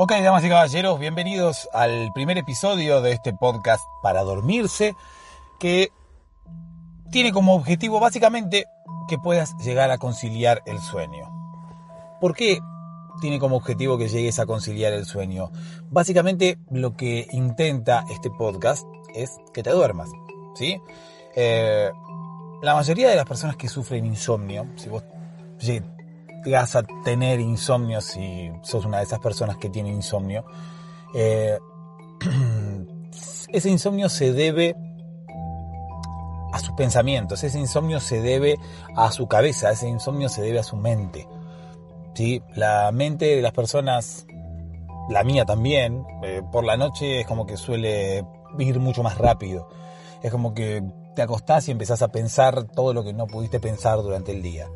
Ok, damas y caballeros, bienvenidos al primer episodio de este podcast para dormirse, que tiene como objetivo básicamente que puedas llegar a conciliar el sueño. ¿Por qué tiene como objetivo que llegues a conciliar el sueño? Básicamente lo que intenta este podcast es que te duermas, ¿sí? Eh, la mayoría de las personas que sufren insomnio, si vos llegas a tener insomnio, si sos una de esas personas que tiene insomnio, eh, ese insomnio se debe a sus pensamientos, ese insomnio se debe a su cabeza, ese insomnio se debe a su mente. ¿sí? La mente de las personas, la mía también, eh, por la noche es como que suele ir mucho más rápido. Es como que te acostás y empezás a pensar todo lo que no pudiste pensar durante el día.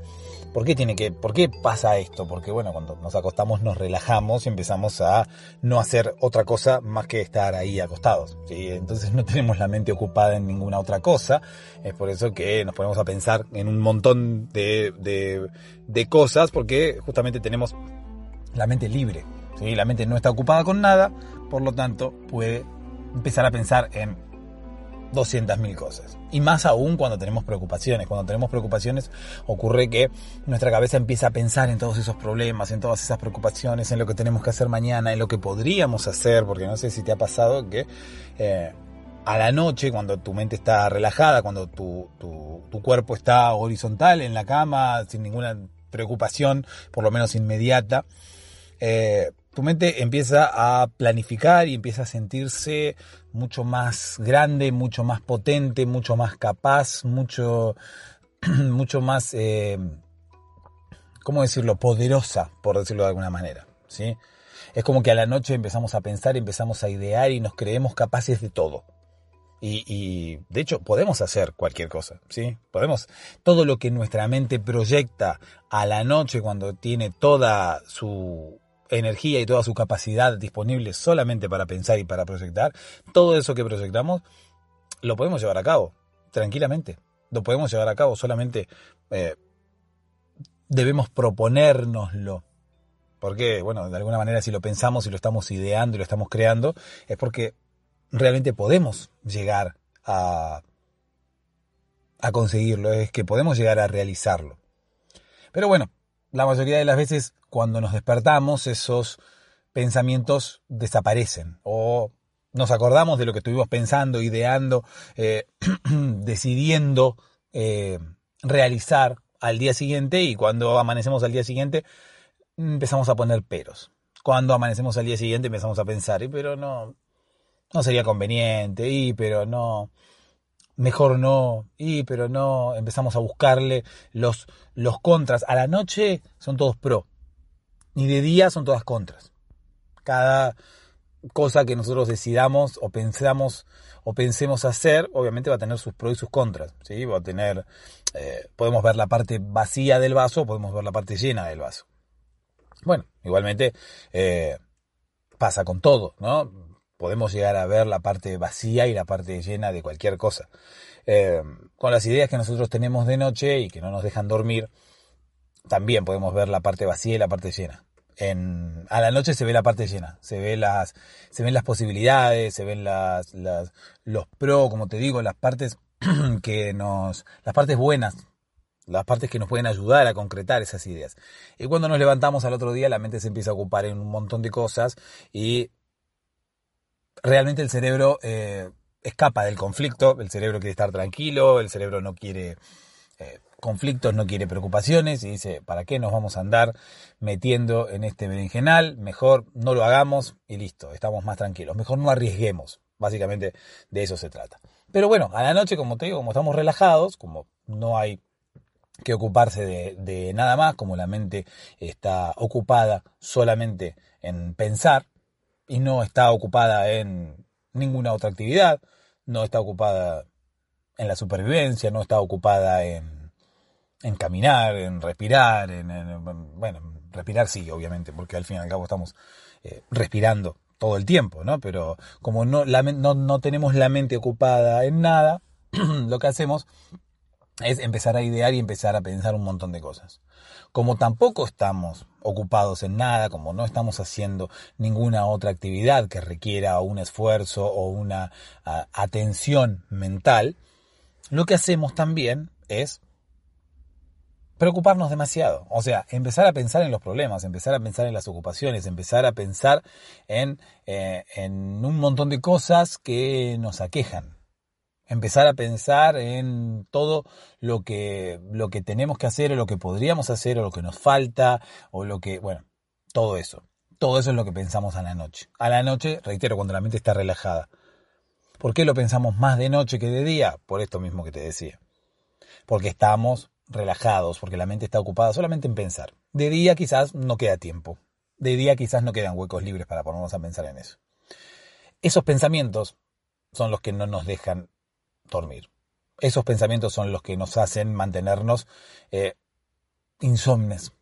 ¿Por qué tiene que, por qué pasa esto? Porque bueno, cuando nos acostamos nos relajamos y empezamos a no hacer otra cosa más que estar ahí acostados. Entonces no tenemos la mente ocupada en ninguna otra cosa. Es por eso que nos ponemos a pensar en un montón de, de, de cosas porque justamente tenemos la mente libre. ¿sí? La mente no está ocupada con nada, por lo tanto puede empezar a pensar en 200.000 cosas. Y más aún cuando tenemos preocupaciones. Cuando tenemos preocupaciones ocurre que nuestra cabeza empieza a pensar en todos esos problemas, en todas esas preocupaciones, en lo que tenemos que hacer mañana, en lo que podríamos hacer, porque no sé si te ha pasado que eh, a la noche, cuando tu mente está relajada, cuando tu, tu, cuerpo está horizontal en la cama, sin ninguna preocupación, por lo menos inmediata, eh, tu mente empieza a planificar y empieza a sentirse mucho más grande, mucho más potente, mucho más capaz, mucho, mucho más, eh, ¿cómo decirlo?, poderosa, por decirlo de alguna manera, ¿sí? Es como que a la noche empezamos a pensar, empezamos a idear y nos creemos capaces de todo. Y, y, de hecho podemos hacer cualquier cosa, ¿sí? Podemos, todo lo que nuestra mente proyecta a la noche cuando tiene toda su energía y toda su capacidad disponible solamente para pensar y para proyectar, todo eso que proyectamos lo podemos llevar a cabo tranquilamente. Lo podemos llevar a cabo, solamente eh, debemos proponérnoslo. Porque, bueno, de alguna manera si lo pensamos y lo estamos ideando y lo estamos creando, es porque realmente podemos llegar a, a conseguirlo, es que podemos llegar a realizarlo. Pero bueno, la mayoría de las veces cuando nos despertamos esos pensamientos desaparecen o nos acordamos de lo que estuvimos pensando, ideando, eh, decidiendo eh, realizar al día siguiente y cuando amanecemos al día siguiente empezamos a poner peros. Cuando amanecemos al día siguiente empezamos a pensar, y pero no, no sería conveniente, y pero no, mejor no, y pero no, empezamos a buscarle los, los contras. A la noche son todos pro, ni de día son todas contras. Cada cosa que nosotros decidamos o pensamos o pensemos hacer, obviamente va a tener sus pros y sus contras, ¿sí? Va a tener, eh, podemos ver la parte vacía del vaso, podemos ver la parte llena del vaso. Bueno, igualmente eh, pasa con todo, ¿no? Podemos llegar a ver la parte vacía y la parte llena de cualquier cosa. Eh, con las ideas que nosotros tenemos de noche y que no nos dejan dormir, también podemos ver la parte vacía y la parte llena. En, a la noche se ve la parte llena, se, ve las, se ven las posibilidades, se ven las, las, los pros, como te digo, las partes que nos, las partes buenas, las partes que nos pueden ayudar a concretar esas ideas. Y cuando nos levantamos al otro día, la mente se empieza a ocupar en un montón de cosas y realmente el cerebro eh, escapa del conflicto, el cerebro quiere estar tranquilo, el cerebro no quiere eh, conflictos, no quiere preocupaciones y dice, ¿para qué nos vamos a andar metiendo en este berenjenal? Mejor no lo hagamos y listo, estamos más tranquilos, mejor no arriesguemos, básicamente de eso se trata. Pero bueno, a la noche, como te digo, como estamos relajados, como no hay que ocuparse de, de nada más, como la mente está ocupada solamente en pensar y no está ocupada en ninguna otra actividad, no está ocupada en la supervivencia, no está ocupada en, en caminar, en respirar, en, bueno, respirar sí, obviamente, porque al fin y al cabo estamos eh, respirando todo el tiempo, ¿no? Pero como no, no, no tenemos la mente ocupada en nada, lo que hacemos es empezar a idear y empezar a pensar un montón de cosas. Como tampoco estamos ocupados en nada, como no estamos haciendo ninguna otra actividad que requiera un esfuerzo o una atención mental, lo que hacemos también es preocuparnos demasiado. O sea, empezar a pensar en los problemas, empezar a pensar en las ocupaciones, empezar a pensar en, eh, un montón de cosas que nos aquejan empezar a pensar en todo lo que, lo que tenemos que hacer o lo que podríamos hacer o lo que nos falta o lo que, bueno, todo eso. Todo eso es lo que pensamos a la noche. A la noche, reitero, cuando la mente está relajada. ¿Por qué lo pensamos más de noche que de día? Por esto mismo que te decía. Porque estamos relajados, porque la mente está ocupada solamente en pensar. De día quizás no queda tiempo. De día quizás no quedan huecos libres para ponernos a pensar en eso. Esos pensamientos son los que no nos dejan dormir. Esos pensamientos son los que nos hacen mantenernos eh, insomnes.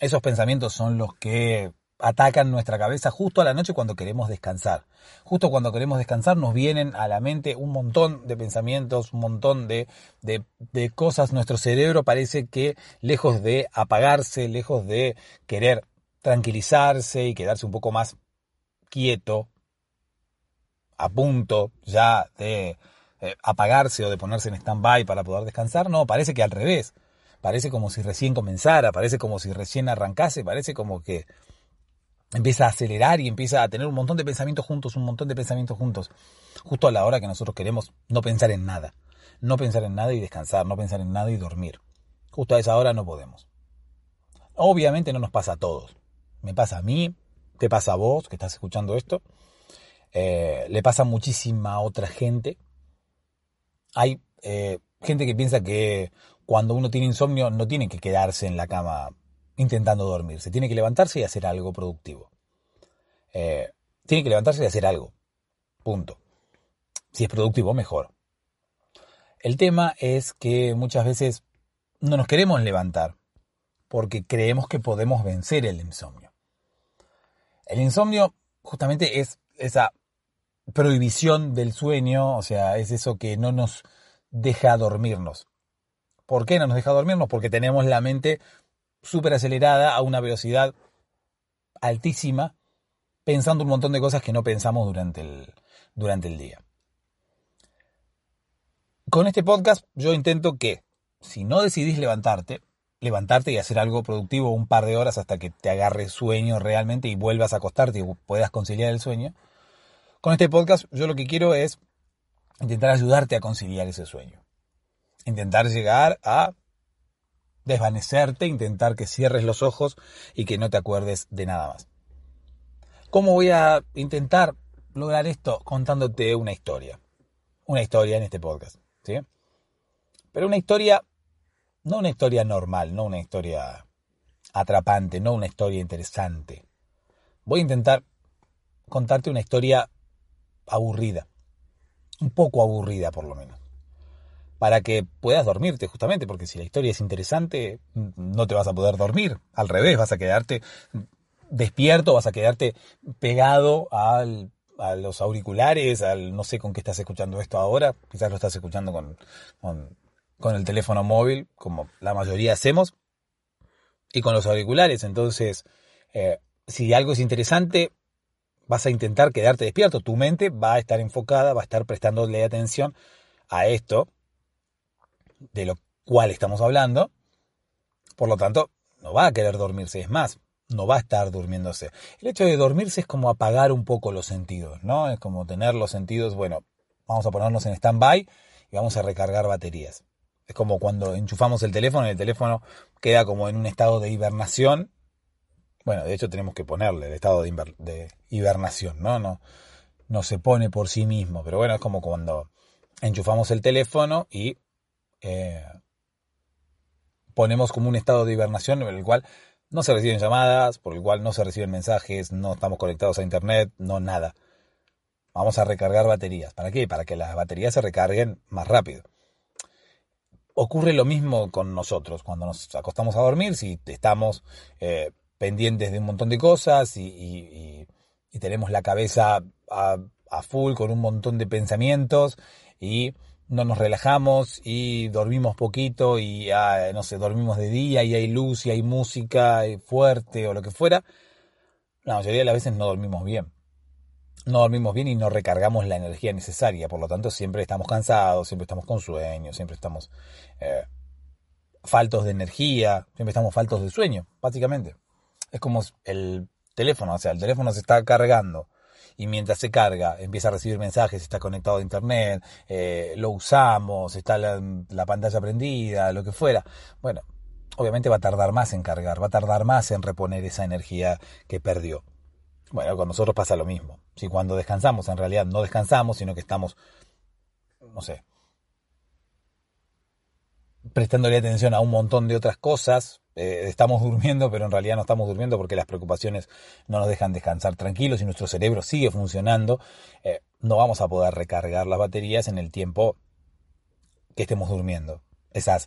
Esos pensamientos son los que atacan nuestra cabeza justo a la noche cuando queremos descansar. Justo cuando queremos descansar nos vienen a la mente un montón de pensamientos, un montón de, de, de, cosas. Nuestro cerebro parece que lejos de apagarse, lejos de querer tranquilizarse y quedarse un poco más quieto, a punto ya de eh, apagarse o de ponerse en stand-by para poder descansar, no, parece que al revés. Parece como si recién comenzara, parece como si recién arrancase, parece como que empieza a acelerar y empieza a tener un montón de pensamientos juntos, un montón de pensamientos juntos, justo a la hora que nosotros queremos no pensar en nada, no pensar en nada y descansar, no pensar en nada y dormir. Justo a esa hora no podemos. Obviamente no nos pasa a todos. Me pasa a mí, te pasa a vos que estás escuchando esto, eh, le pasa a muchísima otra gente hay eh, gente que piensa que cuando uno tiene insomnio no tiene que quedarse en la cama intentando dormir, se tiene que levantarse y hacer algo productivo. Eh, tiene que levantarse y hacer algo. Punto. Si es productivo, mejor. El tema es que muchas veces no nos queremos levantar porque creemos que podemos vencer el insomnio. El insomnio justamente es esa prohibición del sueño, o sea, es eso que no nos deja dormirnos. ¿Por qué no nos deja dormirnos? Porque tenemos la mente súper acelerada a una velocidad altísima, pensando un montón de cosas que no pensamos durante el, durante el día. Con este podcast yo intento que, si no decidís levantarte, levantarte y hacer algo productivo un par de horas hasta que te agarre sueño realmente y vuelvas a acostarte y puedas conciliar el sueño, con este podcast yo lo que quiero es intentar ayudarte a conciliar ese sueño. Intentar llegar a desvanecerte, intentar que cierres los ojos y que no te acuerdes de nada más. ¿Cómo voy a intentar lograr esto? Contándote una historia. Una historia en este podcast, ¿sí? Pero una historia, no una historia normal, no una historia atrapante, no una historia interesante. Voy a intentar contarte una historia aburrida. Un poco aburrida por lo menos. Para que puedas dormirte justamente, porque si la historia es interesante, no te vas a poder dormir. Al revés, vas a quedarte despierto, vas a quedarte pegado al, a los auriculares, al no sé con qué estás escuchando esto ahora, quizás lo estás escuchando con, con, el teléfono móvil, como la mayoría hacemos, y con los auriculares. Entonces, eh, si algo es interesante, vas a intentar quedarte despierto, tu mente va a estar enfocada, va a estar prestándole atención a esto de lo cual estamos hablando, por lo tanto, no va a querer dormirse, es más, no va a estar durmiéndose. El hecho de dormirse es como apagar un poco los sentidos, ¿no? Es como tener los sentidos, bueno, vamos a ponernos en stand-by y vamos a recargar baterías. Es como cuando enchufamos el teléfono y el teléfono queda como en un estado de hibernación bueno, de hecho tenemos que ponerle el estado de, hibernación, ¿no? ¿no? No se pone por sí mismo, pero bueno, es como cuando enchufamos el teléfono y eh, ponemos como un estado de hibernación en el cual No se reciben llamadas, por lo cual no se reciben mensajes, no estamos conectados a internet, no nada. Vamos a recargar baterías. ¿Para qué? Para que las baterías se recarguen más rápido. Ocurre lo mismo con nosotros cuando nos acostamos a dormir, si estamos eh, pendientes de un montón de cosas y, tenemos la cabeza a, full con un montón de pensamientos y no nos relajamos y dormimos poquito y ah, no sé, dormimos de día y hay luz y hay música fuerte o lo que fuera, la mayoría de las veces no dormimos bien no dormimos bien y no recargamos la energía necesaria. Por lo tanto, siempre estamos cansados, siempre estamos con sueño, siempre estamos eh, faltos de energía, siempre estamos faltos de sueño, básicamente. Es como el teléfono, o sea, el teléfono se está cargando y mientras se carga empieza a recibir mensajes, está conectado a internet, eh, lo usamos, está la, la pantalla prendida, lo que fuera. Bueno, obviamente va a tardar más en cargar, va a tardar más en reponer esa energía que perdió. Bueno, con nosotros pasa lo mismo. Si cuando descansamos en realidad no descansamos, sino que estamos, no sé, prestándole atención a un montón de otras cosas, eh, estamos durmiendo, pero en realidad no estamos durmiendo porque las preocupaciones no nos dejan descansar tranquilos y nuestro cerebro sigue funcionando, eh, no vamos a poder recargar las baterías en el tiempo que estemos durmiendo. Esas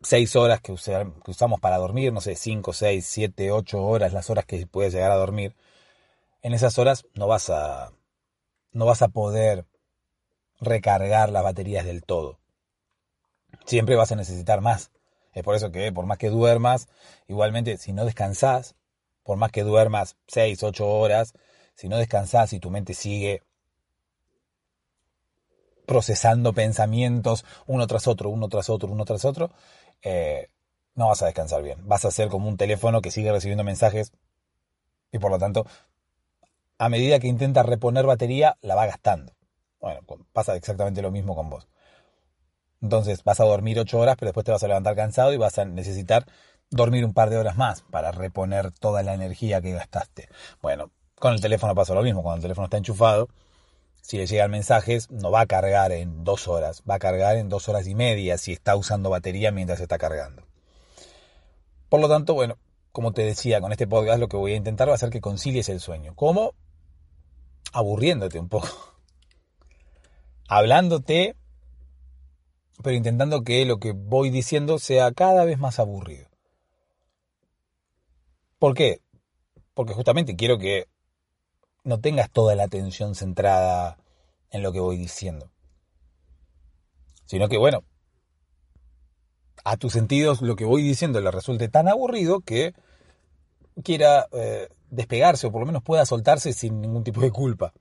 seis horas que, que usamos para dormir, no sé, cinco, seis, siete, ocho horas, las horas que puedes llegar a dormir, en esas horas no vas a, no vas a poder recargar las baterías del todo. Siempre vas a necesitar más. Es por eso que por más que duermas, igualmente si no descansas, por más que duermas 6, 8 horas, si no descansas y tu mente sigue procesando pensamientos uno tras otro, uno tras otro, uno tras otro, eh, no vas a descansar bien. Vas a ser como un teléfono que sigue recibiendo mensajes y por lo tanto a medida que intenta reponer batería, la va gastando. Bueno, pasa exactamente lo mismo con vos. Entonces vas a dormir 8 horas, pero después te vas a levantar cansado y vas a necesitar dormir un par de horas más para reponer toda la energía que gastaste. Bueno, con el teléfono pasa lo mismo. Cuando el teléfono está enchufado, si le llegan mensajes, no va a cargar en dos horas, va a cargar en dos horas y media si está usando batería mientras está cargando. Por lo tanto, bueno, como te decía, con este podcast lo que voy a intentar va a ser que concilies el sueño. ¿Cómo? aburriéndote un poco. Hablándote, pero intentando que lo que voy diciendo sea cada vez más aburrido. ¿Por qué? Porque justamente quiero que no tengas toda la atención centrada en lo que voy diciendo. Sino que, bueno, a tus sentidos lo que voy diciendo le resulte tan aburrido que quiera eh, despegarse o por lo menos pueda soltarse sin ningún tipo de culpa.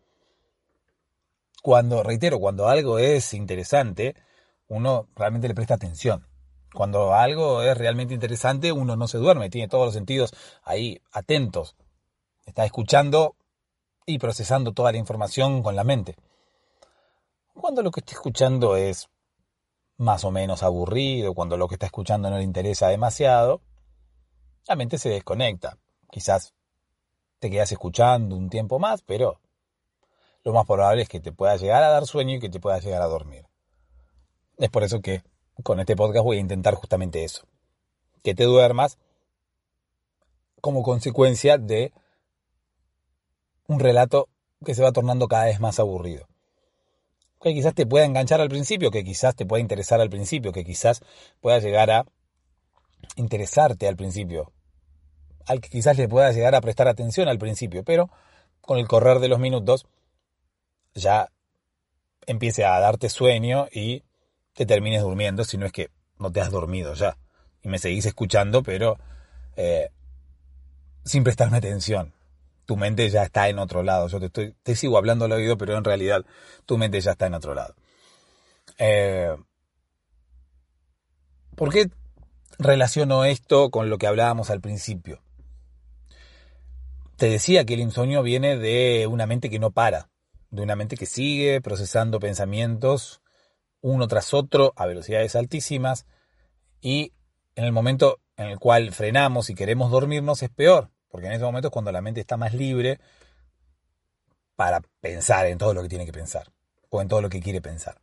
Cuando, reitero, cuando algo es interesante, uno realmente le presta atención. Cuando algo es realmente interesante, uno no se duerme, tiene todos los sentidos ahí atentos. Está escuchando y procesando toda la información con la mente. Cuando lo que está escuchando es más o menos aburrido, cuando lo que está escuchando no le interesa demasiado, la mente se desconecta. Quizás te quedas escuchando un tiempo más, pero lo más probable es que te pueda llegar a dar sueño y que te pueda llegar a dormir. Es por eso que con este podcast voy a intentar justamente eso. Que te duermas como consecuencia de un relato que se va tornando cada vez más aburrido. Que quizás te pueda enganchar al principio, que quizás te pueda interesar al principio, que quizás pueda llegar a interesarte al principio, al que quizás le pueda llegar a prestar atención al principio, pero con el correr de los minutos ya empiece a darte sueño y te termines durmiendo, si no es que no te has dormido ya. Y me seguís escuchando, pero eh, sin prestarme atención. Tu mente ya está en otro lado. Yo te, estoy, te sigo hablando al oído, pero en realidad tu mente ya está en otro lado. Eh, ¿Por qué relaciono esto con lo que hablábamos al principio? Te decía que el insomnio viene de una mente que no para, de una mente que sigue procesando pensamientos uno tras otro a velocidades altísimas y en el momento en el cual frenamos y queremos dormirnos es peor, porque en ese momento es cuando la mente está más libre para pensar en todo lo que tiene que pensar o en todo lo que quiere pensar.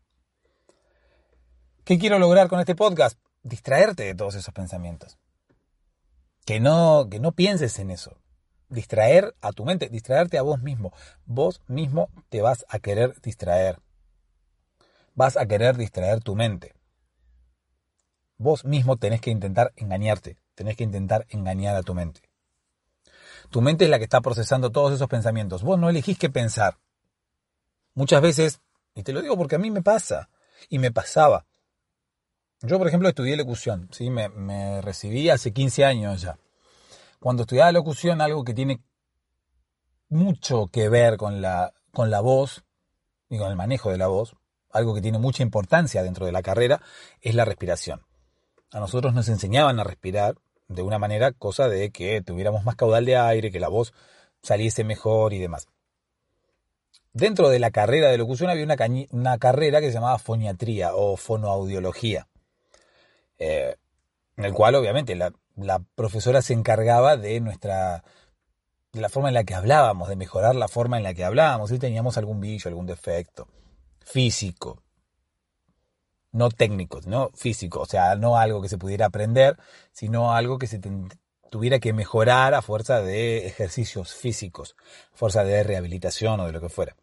¿Qué quiero lograr con este podcast? Distraerte de todos esos pensamientos. Que no, que no pienses en eso. Distraer a tu mente, distraerte a vos mismo. Vos mismo te vas a querer distraer. Vas a querer distraer tu mente. Vos mismo tenés que intentar engañarte, tenés que intentar engañar a tu mente. Tu mente es la que está procesando todos esos pensamientos. Vos no elegís qué pensar. Muchas veces, y te lo digo porque a mí me pasa, y me pasaba. Yo, por ejemplo, estudié locución, ¿sí? me, me recibí hace 15 años ya. Cuando estudiaba locución, algo que tiene mucho que ver con la, con la voz y con el manejo de la voz, algo que tiene mucha importancia dentro de la carrera, es la respiración a nosotros nos enseñaban a respirar de una manera, cosa de que tuviéramos más caudal de aire, que la voz saliese mejor y demás. Dentro de la carrera de locución había una, carrera que se llamaba foniatría o fonoaudiología, eh, en el cual obviamente la, profesora se encargaba de nuestra de la forma en la que hablábamos, de mejorar la forma en la que hablábamos, si teníamos algún bicho, algún defecto físico, no técnicos, no físicos, o sea, no algo que se pudiera aprender, sino algo que se tuviera que mejorar a fuerza de ejercicios físicos, a fuerza de rehabilitación o de lo que fuera.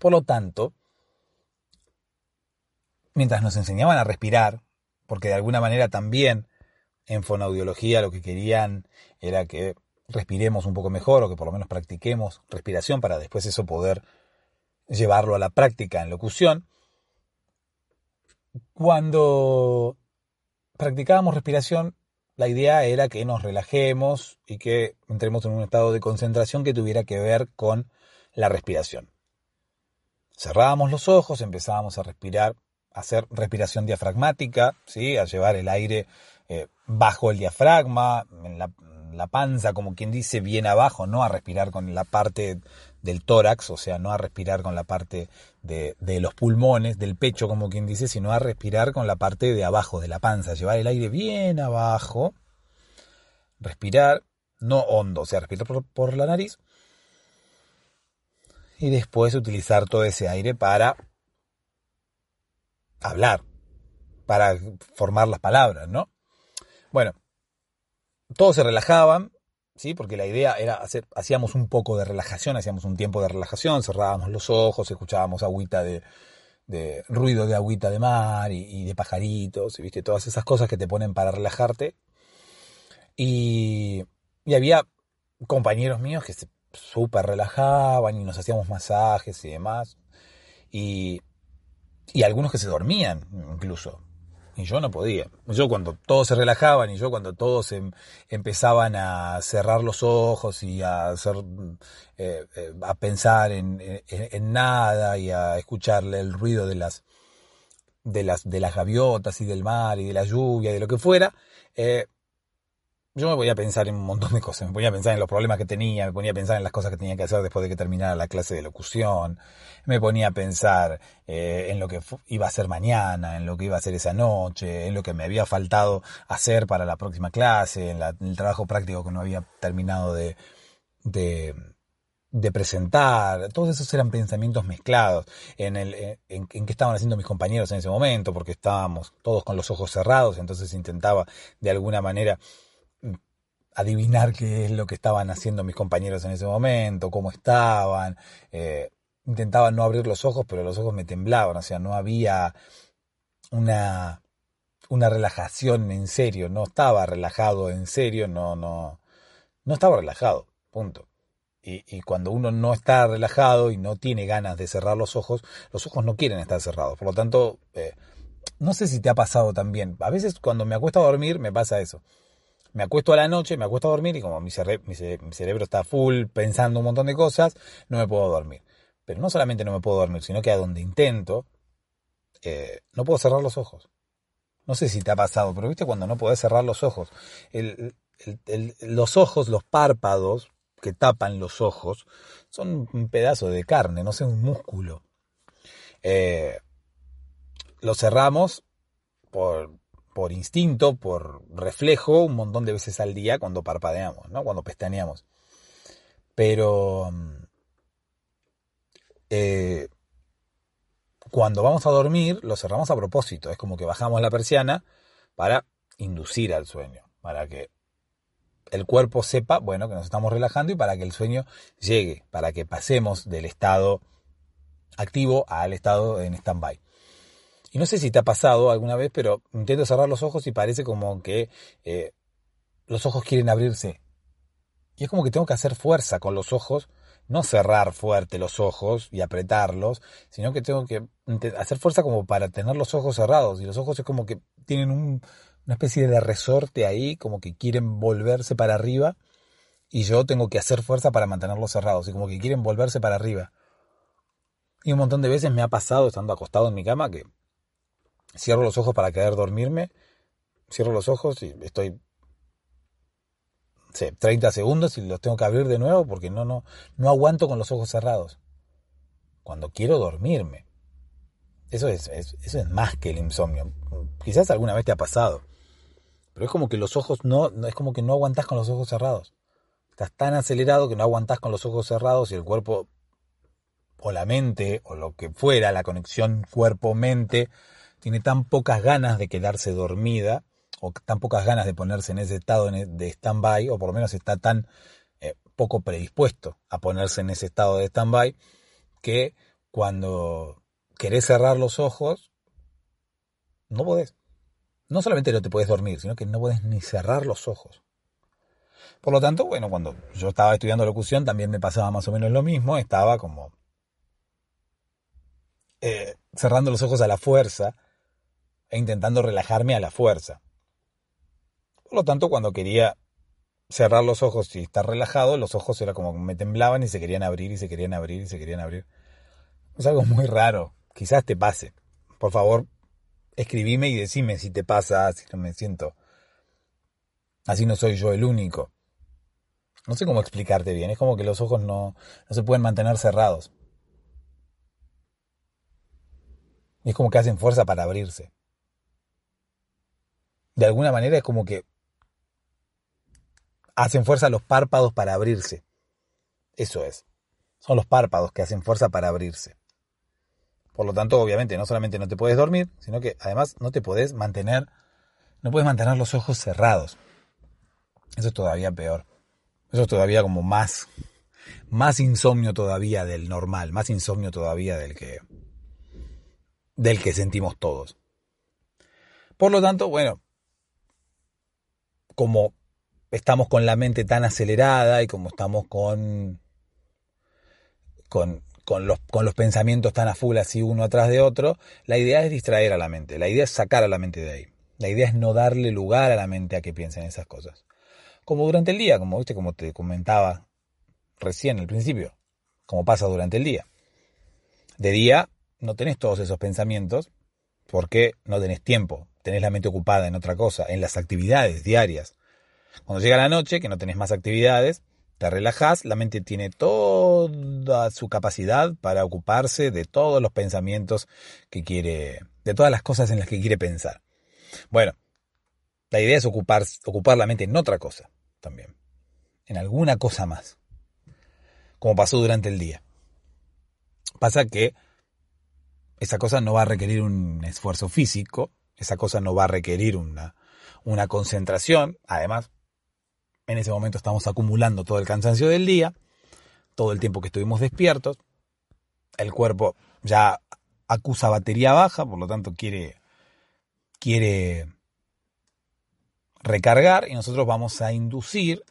Por lo tanto, mientras nos enseñaban a respirar, porque de alguna manera también en fonoaudiología lo que querían era que respiremos un poco mejor o que por lo menos practiquemos respiración para después eso poder llevarlo a la práctica en locución, cuando practicábamos respiración, la idea era que nos relajemos y que entremos en un estado de concentración que tuviera que ver con la respiración. Cerrábamos los ojos, empezábamos a respirar, a hacer respiración diafragmática, ¿sí? a llevar el aire eh, bajo el diafragma, en la, la panza, como quien dice, bien abajo, no a respirar con la parte del tórax, o sea, no a respirar con la parte de, los pulmones, del pecho, como quien dice, sino a respirar con la parte de abajo, de la panza, llevar el aire bien abajo, respirar, no hondo, o sea, respirar por, por la nariz, y después utilizar todo ese aire para hablar, para formar las palabras, ¿no? Bueno, todos se relajaban, ¿sí? Porque la idea era hacer, hacíamos un poco de relajación, hacíamos un tiempo de relajación, cerrábamos los ojos, escuchábamos agüita de, de ruido de agüita de mar y, de pajaritos, ¿viste? Todas esas cosas que te ponen para relajarte. Y, y había compañeros míos que se súper relajaban y nos hacíamos masajes y demás. Y, y algunos que se dormían incluso. Y yo no podía. Yo cuando todos se relajaban y yo cuando todos em, empezaban a cerrar los ojos y a hacer, eh, eh, a pensar en, en, nada y a escucharle el ruido de las, de las, de las gaviotas y del mar y de la lluvia y de lo que fuera, eh, yo me voy a pensar en un montón de cosas, me ponía a pensar en los problemas que tenía, me ponía a pensar en las cosas que tenía que hacer después de que terminara la clase de locución, me ponía a pensar eh, en lo que iba a hacer mañana, en lo que iba a hacer esa noche, en lo que me había faltado hacer para la próxima clase, en, el trabajo práctico que no había terminado de, de, de presentar, todos esos eran pensamientos mezclados en, el, en, en, qué estaban haciendo mis compañeros en ese momento, porque estábamos todos con los ojos cerrados, entonces intentaba de alguna manera adivinar qué es lo que estaban haciendo mis compañeros en ese momento, cómo estaban. Eh, intentaba no abrir los ojos, pero los ojos me temblaban, o sea, no había una, una relajación en serio, no estaba relajado en serio, no, no, no estaba relajado, punto. Y, y, cuando uno no está relajado y no tiene ganas de cerrar los ojos, los ojos no quieren estar cerrados. Por lo tanto, eh, no sé si te ha pasado también. A veces cuando me acuesto a dormir me pasa eso me acuesto a la noche, me acuesto a dormir y como mi, cerebro está full pensando un montón de cosas, no me puedo dormir. Pero no solamente no me puedo dormir, sino que a donde intento, eh, no puedo cerrar los ojos. No sé si te ha pasado, pero viste cuando no podés cerrar los ojos. los ojos, los párpados que tapan los ojos, son un pedazo de carne, no sé, un músculo. Eh, lo cerramos por, por instinto, por reflejo, un montón de veces al día cuando parpadeamos, ¿no? Cuando pestañeamos. Pero eh, cuando vamos a dormir, lo cerramos a propósito. Es como que bajamos la persiana para inducir al sueño, para que el cuerpo sepa, bueno, que nos estamos relajando y para que el sueño llegue, para que pasemos del estado activo al estado en stand-by. Y no sé si te ha pasado alguna vez, pero intento cerrar los ojos y parece como que eh, los ojos quieren abrirse. Y es como que tengo que hacer fuerza con los ojos, no cerrar fuerte los ojos y apretarlos, sino que tengo que hacer fuerza como para tener los ojos cerrados. Y los ojos es como que tienen una especie de resorte ahí, como que quieren volverse para arriba. Y yo tengo que hacer fuerza para mantenerlos cerrados. Y como que quieren volverse para arriba. Y un montón de veces me ha pasado estando acostado en mi cama que cierro los ojos para querer dormirme, cierro los ojos y estoy 30 segundos y los tengo que abrir de nuevo porque no, no, no aguanto con los ojos cerrados. Cuando quiero dormirme. Eso es, eso es más que el insomnio. Quizás alguna vez te ha pasado. Pero es como que los ojos no, es como que no aguantas con los ojos cerrados. Estás tan acelerado que no aguantas con los ojos cerrados y el cuerpo o la mente o lo que fuera, la conexión cuerpo-mente, tiene tan pocas ganas de quedarse dormida o tan pocas ganas de ponerse en ese estado de stand-by, o por lo menos está tan eh, poco predispuesto a ponerse en ese estado de stand-by, que cuando querés cerrar los ojos, no podés. No solamente no te puedes dormir, sino que no podés ni cerrar los ojos. Por lo tanto, bueno, cuando yo estaba estudiando locución también me pasaba más o menos lo mismo, estaba como eh, cerrando los ojos a la fuerza e intentando relajarme a la fuerza. Por lo tanto, cuando quería cerrar los ojos y estar relajado, los ojos era como me temblaban y se querían abrir y se querían abrir y se querían abrir. Es algo muy raro. Quizás te pase. Por favor, escribime y decime si te pasa, si no me siento. Así no soy yo el único. No sé cómo explicarte bien. Es como que los ojos no, no se pueden mantener cerrados. Y es como que hacen fuerza para abrirse. De alguna manera es como que hacen fuerza los párpados para abrirse. Eso es. Son los párpados que hacen fuerza para abrirse. Por lo tanto, obviamente, no solamente no te puedes dormir, sino que además no te puedes mantener, no puedes mantener los ojos cerrados. Eso es todavía peor. Eso es todavía como más, más insomnio todavía del normal, más insomnio todavía del que, del que sentimos todos. Por lo tanto, bueno, como estamos con la mente tan acelerada y como estamos con, con, con, los, con los pensamientos tan a full así uno atrás de otro, la idea es distraer a la mente, la idea es sacar a la mente de ahí. La idea es no darle lugar a la mente a que piense en esas cosas. Como durante el día, como viste, como te comentaba recién al principio, como pasa durante el día. De día no tenés todos esos pensamientos porque no tenés tiempo, tenés la mente ocupada en otra cosa, en las actividades diarias. Cuando llega la noche, que no tenés más actividades, te relajás, la mente tiene toda su capacidad para ocuparse de todos los pensamientos que quiere, de todas las cosas en las que quiere pensar. Bueno, la idea es ocupar, ocupar la mente en otra cosa también, en alguna cosa más, como pasó durante el día. Pasa que esa cosa no va a requerir un esfuerzo físico, esa cosa no va a requerir una, una concentración, además, en ese momento estamos acumulando todo el cansancio del día, todo el tiempo que estuvimos despiertos, el cuerpo ya acusa batería baja, por lo tanto quiere, quiere recargar y nosotros vamos a inducir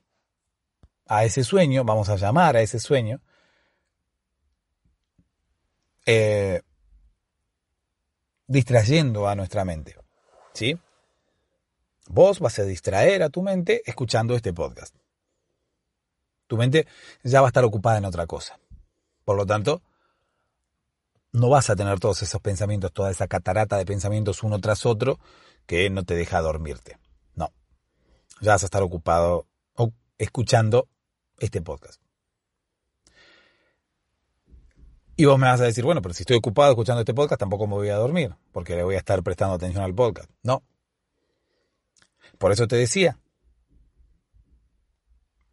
a ese sueño, vamos a llamar a ese sueño, eh, distrayendo a nuestra mente. ¿Sí? Vos vas a distraer a tu mente escuchando este podcast. Tu mente ya va a estar ocupada en otra cosa. Por lo tanto, no vas a tener todos esos pensamientos, toda esa catarata de pensamientos uno tras otro que no te deja dormirte. No. Ya vas a estar ocupado escuchando este podcast. Y vos me vas a decir, bueno, pero si estoy ocupado escuchando este podcast, tampoco me voy a dormir, porque le voy a estar prestando atención al podcast. No. Por eso te decía.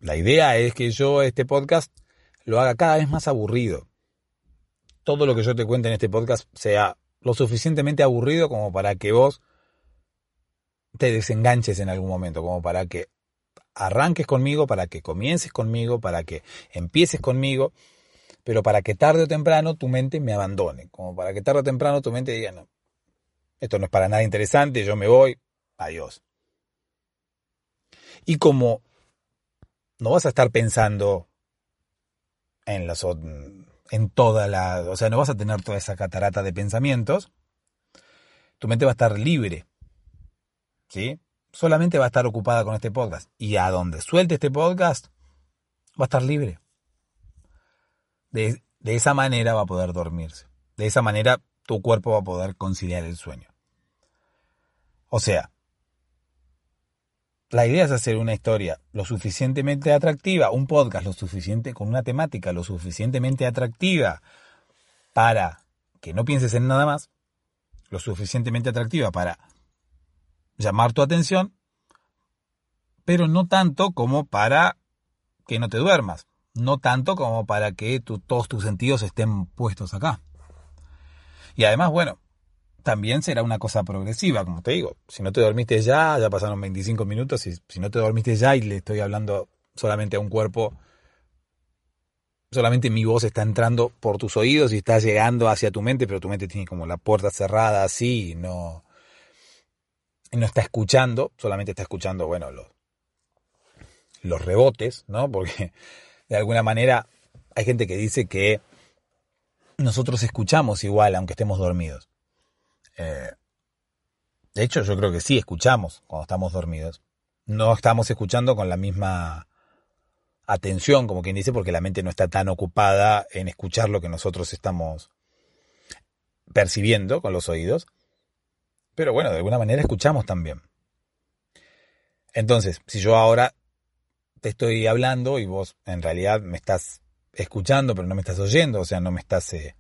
La idea es que yo este podcast lo haga cada vez más aburrido. Todo lo que yo te cuente en este podcast sea lo suficientemente aburrido como para que vos te desenganches en algún momento, como para que arranques conmigo, para que comiences conmigo, para que empieces conmigo, pero para que tarde o temprano tu mente me abandone, como para que tarde o temprano tu mente diga, no, esto no es para nada interesante, yo me voy, adiós. Y como no vas a estar pensando en las en toda la, o sea, no vas a tener toda esa catarata de pensamientos, tu mente va a estar libre. ¿Sí? Solamente va a estar ocupada con este podcast. Y a donde suelte este podcast, va a estar libre. De, de esa manera va a poder dormirse. De esa manera tu cuerpo va a poder conciliar el sueño. O sea, la idea es hacer una historia lo suficientemente atractiva, un podcast lo suficiente con una temática lo suficientemente atractiva para que no pienses en nada más, lo suficientemente atractiva para llamar tu atención, pero no tanto como para que no te duermas, no tanto como para que todos tus sentidos estén puestos acá. Y además, bueno, también será una cosa progresiva, como te digo. Si no te dormiste ya, ya pasaron 25 minutos, si no te dormiste ya y le estoy hablando solamente a un cuerpo, solamente mi voz está entrando por tus oídos y está llegando hacia tu mente, pero tu mente tiene como la puerta cerrada así y no, no está escuchando, solamente está escuchando, bueno, los, los rebotes, ¿no? Porque de alguna manera hay gente que dice que nosotros escuchamos igual aunque estemos dormidos. Eh, de hecho, yo creo que sí escuchamos cuando estamos dormidos. No estamos escuchando con la misma atención, como quien dice, porque la mente no está tan ocupada en escuchar lo que nosotros estamos percibiendo con los oídos. Pero bueno, de alguna manera escuchamos también. Entonces, si yo ahora te estoy hablando y vos en realidad me estás escuchando, pero no me estás oyendo, o sea, no me estás eh,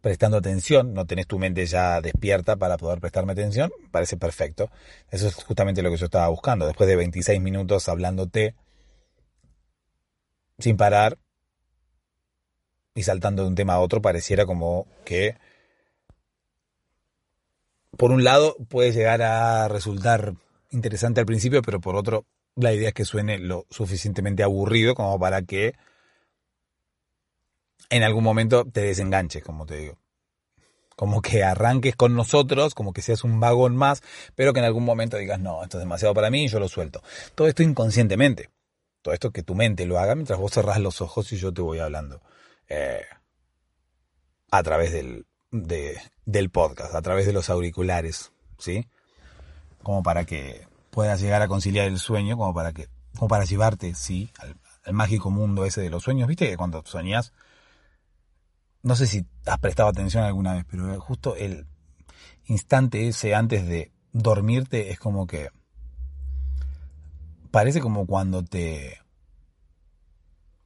prestando atención, no tenés tu mente ya despierta para poder prestarme atención, parece perfecto. Eso es justamente lo que yo estaba buscando. Después de 26 minutos hablándote sin parar y saltando de un tema a otro, pareciera como que por un lado puede llegar a resultar interesante al principio, pero por otro la idea es que suene lo suficientemente aburrido como para que en algún momento te desenganches, como te digo. Como que arranques con nosotros, como que seas un vagón más, pero que en algún momento digas, no, esto es demasiado para mí y yo lo suelto. Todo esto inconscientemente. Todo esto que tu mente lo haga mientras vos cerrás los ojos y yo te voy hablando. Eh, a través del, del podcast, a través de los auriculares, ¿sí? Como para que puedas llegar a conciliar el sueño, como para que, como para llevarte, sí, al, mágico mundo ese de los sueños. ¿Viste que cuando soñás no sé si has prestado atención alguna vez, pero justo el instante ese antes de dormirte es como que parece como cuando te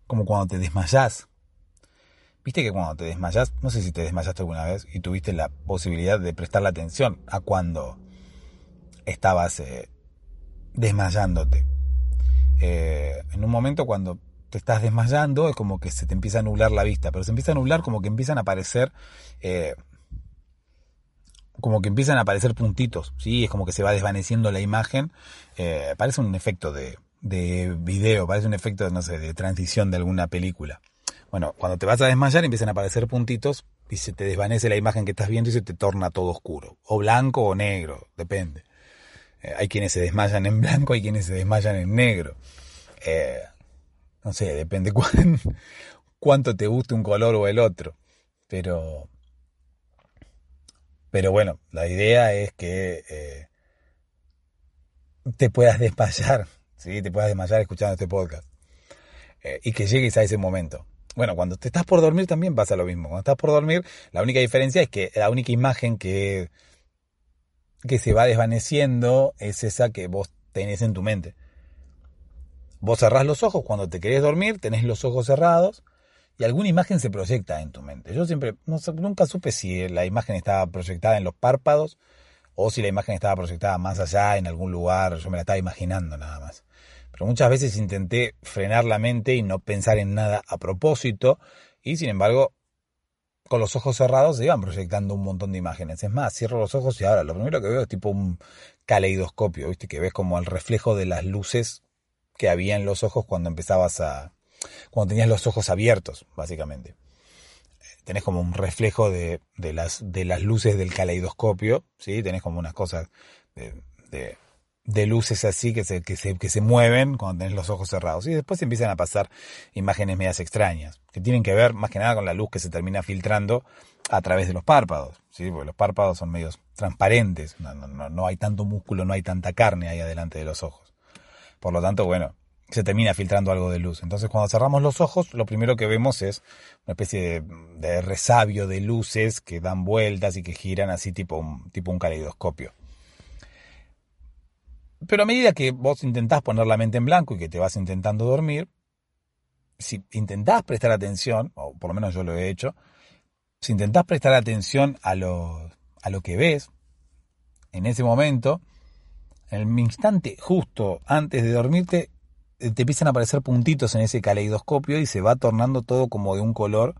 como cuando te desmayás. Viste que cuando te desmayás, no sé si te desmayaste alguna vez y tuviste la posibilidad de prestarle atención a cuando estabas eh, desmayándote. Eh, en un momento cuando te estás desmayando, es como que se te empieza a nublar la vista, pero se empieza a nublar como que empiezan a aparecer, eh, como que empiezan a aparecer puntitos, ¿sí? Es como que se va desvaneciendo la imagen, eh, parece un efecto de, de video, parece un efecto, no sé, de transición de alguna película. Bueno, cuando te vas a desmayar empiezan a aparecer puntitos y se te desvanece la imagen que estás viendo y se te torna todo oscuro, o blanco o negro, depende. Eh, hay quienes se desmayan en blanco, hay quienes se desmayan en negro. Eh, no sé, depende cuánto te guste un color o el otro. Pero, pero bueno, la idea es que eh, te puedas desmayar, ¿sí? te puedas desmayar escuchando este podcast. Y que llegues a ese momento. Bueno, cuando te estás por dormir también pasa lo mismo. Cuando estás por dormir, la única diferencia es que la única imagen que, que se va desvaneciendo es esa que vos tenés en tu mente. Vos cerrás los ojos cuando te querés dormir, tenés los ojos cerrados y alguna imagen se proyecta en tu mente. Yo siempre, nunca supe si la imagen estaba proyectada en los párpados o si la imagen estaba proyectada más allá, en algún lugar, yo me la estaba imaginando nada más. Pero muchas veces intenté frenar la mente y no pensar en nada a propósito y sin embargo con los ojos cerrados se iban proyectando un montón de imágenes. Es más, cierro los ojos y ahora lo primero que veo es tipo un caleidoscopio, ¿viste? Que ves como el reflejo de las luces que había en los ojos cuando empezabas a, cuando tenías los ojos abiertos, básicamente. Tenés como un reflejo de, de las, de las luces del caleidoscopio, ¿sí? Tenés como unas cosas de, de, de luces así que se, que, se, que se mueven cuando tenés los ojos cerrados. Y después empiezan a pasar imágenes medias extrañas, que tienen que ver más que nada con la luz que se termina filtrando a través de los párpados, ¿sí? Porque los párpados son medios transparentes, no, no, no hay tanto músculo, no hay tanta carne ahí adelante de los ojos. Por lo tanto, bueno, se termina filtrando algo de luz. Entonces cuando cerramos los ojos, lo primero que vemos es una especie de, resabio de luces que dan vueltas y que giran así tipo tipo un caleidoscopio. Pero a medida que vos intentás poner la mente en blanco y que te vas intentando dormir, si intentás prestar atención, o por lo menos yo lo he hecho, si intentás prestar atención a lo, a lo que ves, en ese momento, en el instante justo antes de dormirte, eh, te empiezan a aparecer puntitos en ese caleidoscopio y se va tornando todo como de un color,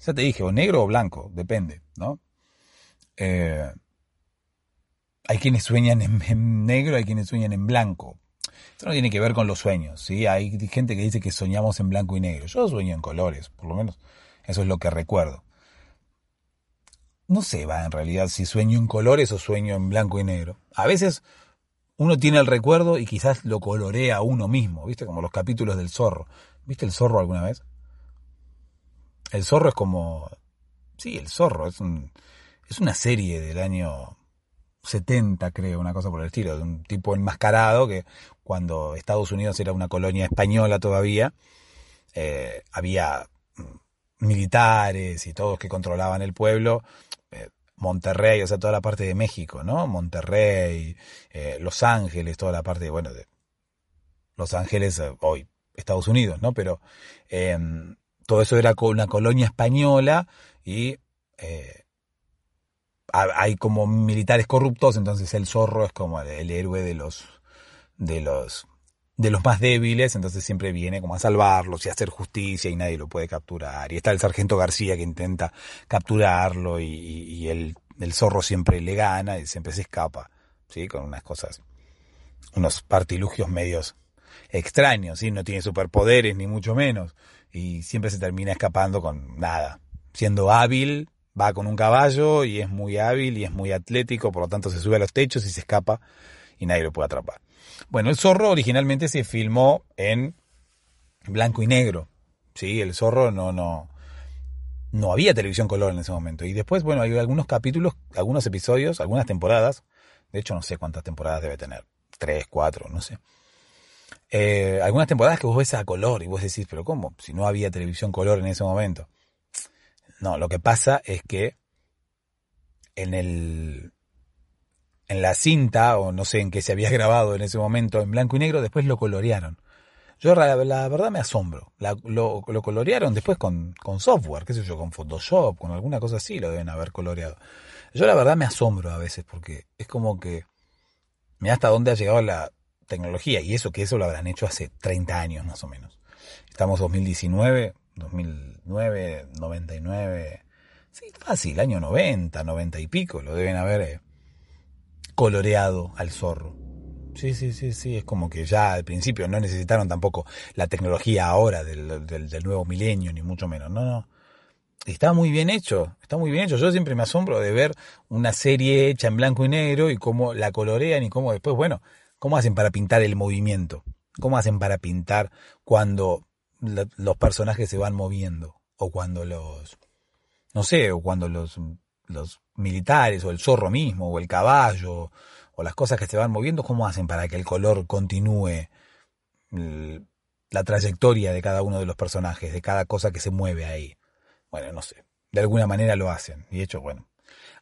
ya te dije, o negro o blanco, depende, ¿no? Eh, hay quienes sueñan en, negro, hay quienes sueñan en blanco. Esto no tiene que ver con los sueños, ¿sí? Hay gente que dice que soñamos en blanco y negro. Yo sueño en colores, por lo menos eso es lo que recuerdo. No sé, va, en realidad, si sueño en colores o sueño en blanco y negro. A veces uno tiene el recuerdo y quizás lo colorea uno mismo, ¿viste? Como los capítulos del zorro. ¿Viste el zorro alguna vez? El zorro es como... Sí, el zorro es, un, es una serie del año 70, creo, una cosa por el estilo, de un tipo enmascarado que cuando Estados Unidos era una colonia española todavía, eh, había militares y todos que controlaban el pueblo, eh, Monterrey, o sea, toda la parte de México, ¿no? Monterrey, eh, Los Ángeles, toda la parte, bueno, de Los Ángeles, hoy Estados Unidos, ¿no? Pero em, todo eso era una colonia española y hay como militares corruptos, entonces el zorro es como el, héroe de los, de los, de los más débiles, entonces siempre viene como a salvarlos y a hacer justicia y nadie lo puede capturar. Y está el sargento García que intenta capturarlo y, el, el, zorro siempre le gana y siempre se escapa, ¿sí? Con unas cosas, unos partilugios medios extraños, ¿sí? No tiene superpoderes ni mucho menos y siempre se termina escapando con nada, siendo hábil, va con un caballo y es muy hábil y es muy atlético, por lo tanto se sube a los techos y se escapa y nadie lo puede atrapar. Bueno, el zorro originalmente se filmó en blanco y negro. Sí, el zorro no, no, no había televisión color en ese momento. Y después, bueno, hay algunos capítulos, algunos episodios, algunas temporadas. De hecho, no sé cuántas temporadas debe tener. Tres, cuatro, no sé. Eh, algunas temporadas que vos ves a color y vos decís, pero ¿cómo? Si no había televisión color en ese momento. No, lo que pasa es que en el en la cinta, o no sé en qué se había grabado en ese momento, en blanco y negro, después lo colorearon. Yo la, verdad me asombro. lo, lo, colorearon después con, con software, qué sé yo, con Photoshop, con alguna cosa así lo deben haber coloreado. Yo la verdad me asombro a veces porque es como que me hasta dónde ha llegado la tecnología y eso que eso lo habrán hecho hace 30 años más o menos. Estamos 2019, 2009, 99, sí, fácil, año 90, 90 y pico, lo deben haber eh, coloreado al zorro. Sí, sí, sí, sí, es como que ya al principio no necesitaron tampoco la tecnología ahora del, del, del nuevo milenio, ni mucho menos, no, no. Está muy bien hecho, está muy bien hecho. Yo siempre me asombro de ver una serie hecha en blanco y negro y cómo la colorean y cómo después, bueno, cómo hacen para pintar el movimiento, cómo hacen para pintar cuando los personajes se van moviendo o cuando los no sé o cuando los los militares o el zorro mismo o el caballo o las cosas que se van moviendo cómo hacen para que el color continúe la trayectoria de cada uno de los personajes de cada cosa que se mueve ahí bueno no sé de alguna manera lo hacen y de hecho bueno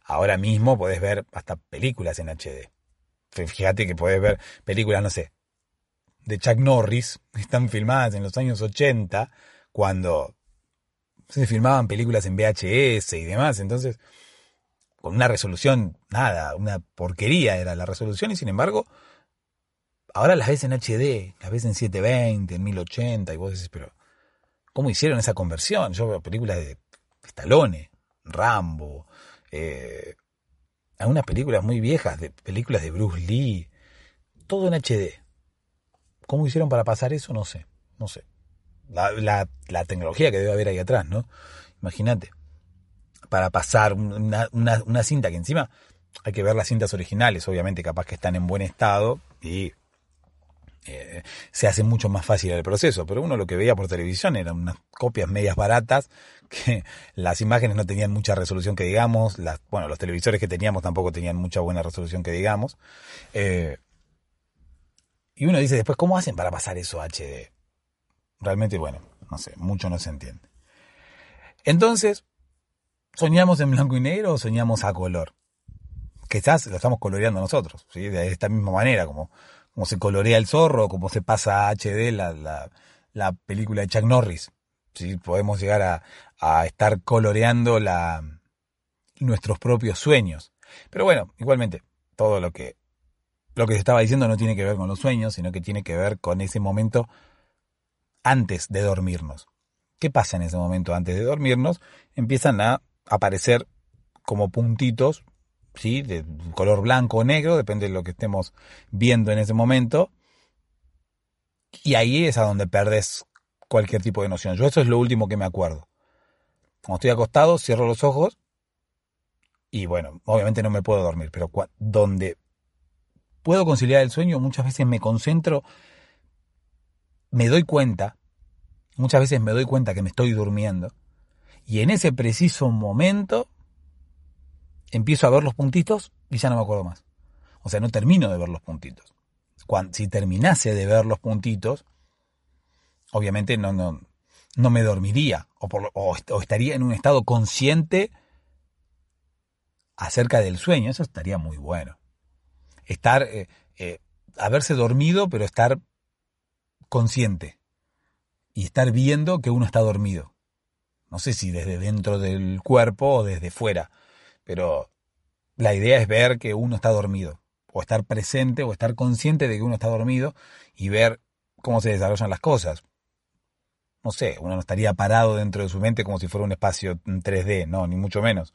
ahora mismo podés ver hasta películas en HD fíjate que podés ver películas no sé de Chuck Norris están filmadas en los años 80, cuando se filmaban películas en VHS y demás, entonces con una resolución, nada, una porquería era la resolución y sin embargo, ahora las ves en HD, las ves en 720, en 1080 y vos decís, pero ¿cómo hicieron esa conversión? Yo veo películas de Stallone, Rambo, eh, algunas películas muy viejas, de películas de Bruce Lee, todo en HD ¿Cómo hicieron para pasar eso? No sé, no sé. La, la, tecnología que debe haber ahí atrás, ¿no? Imagínate. Para pasar una, una, una cinta que encima hay que ver las cintas originales, obviamente, capaz que están en buen estado y eh, se hace mucho más fácil el proceso. Pero uno lo que veía por televisión eran unas copias medias baratas, que las imágenes no tenían mucha resolución que digamos, las, bueno, los televisores que teníamos tampoco tenían mucha buena resolución que digamos. Eh, y uno dice después, ¿cómo hacen para pasar eso a HD? Realmente, bueno, no sé, mucho no se entiende. Entonces, ¿soñamos en blanco y negro o soñamos a color? Quizás lo estamos coloreando nosotros, de esta misma manera, como como se colorea el zorro, como se pasa a HD la, la, película de Chuck Norris. ¿sí? Podemos llegar a, a estar coloreando nuestros propios sueños. Pero bueno, igualmente, todo lo que, lo que se estaba diciendo no tiene que ver con los sueños, sino que tiene que ver con ese momento antes de dormirnos. ¿Qué pasa en ese momento antes de dormirnos? Empiezan a aparecer como puntitos ¿sí? de color blanco o negro, depende de lo que estemos viendo en ese momento. Y ahí es a donde perdes cualquier tipo de noción. Yo eso es lo último que me acuerdo. Cuando estoy acostado, cierro los ojos y bueno, obviamente no me puedo dormir, pero donde puedo conciliar el sueño, muchas veces me concentro, me doy cuenta, muchas veces me doy cuenta que me estoy durmiendo y en ese preciso momento empiezo a ver los puntitos y ya no me acuerdo más. O sea, no termino de ver los puntitos. Cuando, si terminase de ver los puntitos, obviamente no, no, no me dormiría o, o, estaría en un estado consciente acerca del sueño. Eso estaría muy bueno. Estar, eh, eh, haberse dormido, pero estar consciente y estar viendo que uno está dormido. No sé si desde dentro del cuerpo o desde fuera pero la idea es ver que uno está dormido, o estar presente, o estar consciente de que uno está dormido y ver cómo se desarrollan las cosas. No sé, uno no estaría parado dentro de su mente como si fuera un espacio en 3D, no, ni mucho menos.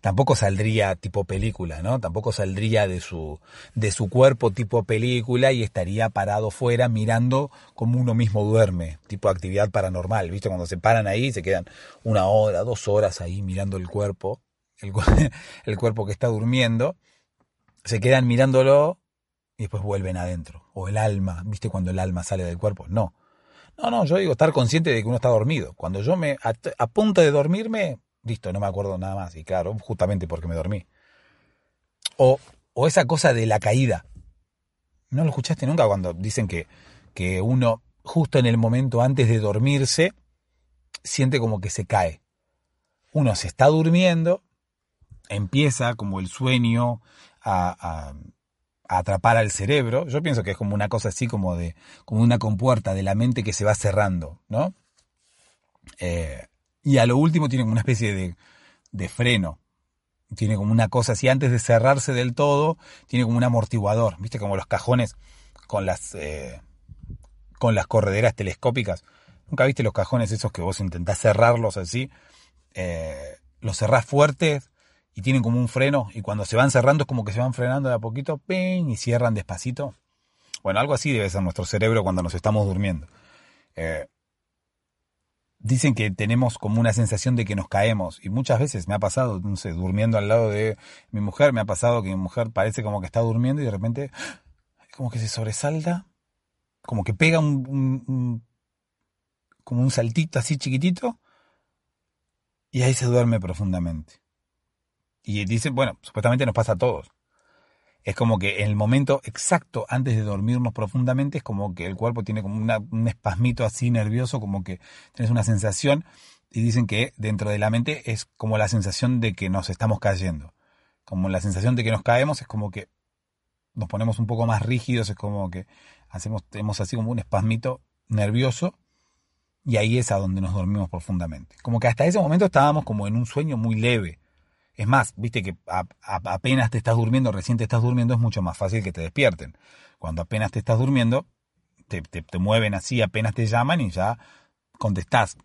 Tampoco saldría tipo película, ¿no? Tampoco saldría de su, de su cuerpo tipo película y estaría parado fuera mirando como uno mismo duerme, tipo actividad paranormal, ¿viste? Cuando se paran ahí se quedan una hora, dos horas ahí mirando el cuerpo el, cuerpo que está durmiendo, se quedan mirándolo y después vuelven adentro. O el alma, ¿viste cuando el alma sale del cuerpo? No. No, no, yo digo estar consciente de que uno está dormido. Cuando yo me, a, punto de dormirme, listo, no me acuerdo nada más. Y claro, justamente porque me dormí. O, esa cosa de la caída. ¿No lo escuchaste nunca cuando dicen que, que uno, justo en el momento antes de dormirse, siente como que se cae? Uno se está durmiendo empieza como el sueño a, atrapar al cerebro. Yo pienso que es como una cosa así como de como una compuerta de la mente que se va cerrando, ¿no? Eh, y a lo último tiene como una especie de, de, freno. Tiene como una cosa así, antes de cerrarse del todo, tiene como un amortiguador, ¿viste? Como los cajones con las, eh, con las correderas telescópicas. ¿Nunca viste los cajones esos que vos intentás cerrarlos así? Eh, los cerrás fuertes y tienen como un freno y cuando se van cerrando es como que se van frenando de a poquito ¡ping! y cierran despacito. Bueno, algo así debe ser nuestro cerebro cuando nos estamos durmiendo. Eh, dicen que tenemos como una sensación de que nos caemos y muchas veces me ha pasado, no sé, durmiendo al lado de mi mujer, me ha pasado que mi mujer parece como que está durmiendo y de repente como que se sobresalta, como que pega un como un saltito así chiquitito y ahí se duerme profundamente. Y dicen, bueno, supuestamente nos pasa a todos. Es como que en el momento exacto antes de dormirnos profundamente es como que el cuerpo tiene como un espasmito así nervioso, como que tienes una sensación y dicen que dentro de la mente es como la sensación de que nos estamos cayendo. Como la sensación de que nos caemos es como que nos ponemos un poco más rígidos, es como que hacemos, tenemos así como un espasmito nervioso y ahí es a donde nos dormimos profundamente. Como que hasta ese momento estábamos como en un sueño muy leve es más, viste que apenas te estás durmiendo, recién te estás durmiendo, es mucho más fácil que te despierten. Cuando apenas te estás durmiendo, te, mueven así, apenas te llaman y ya contestás.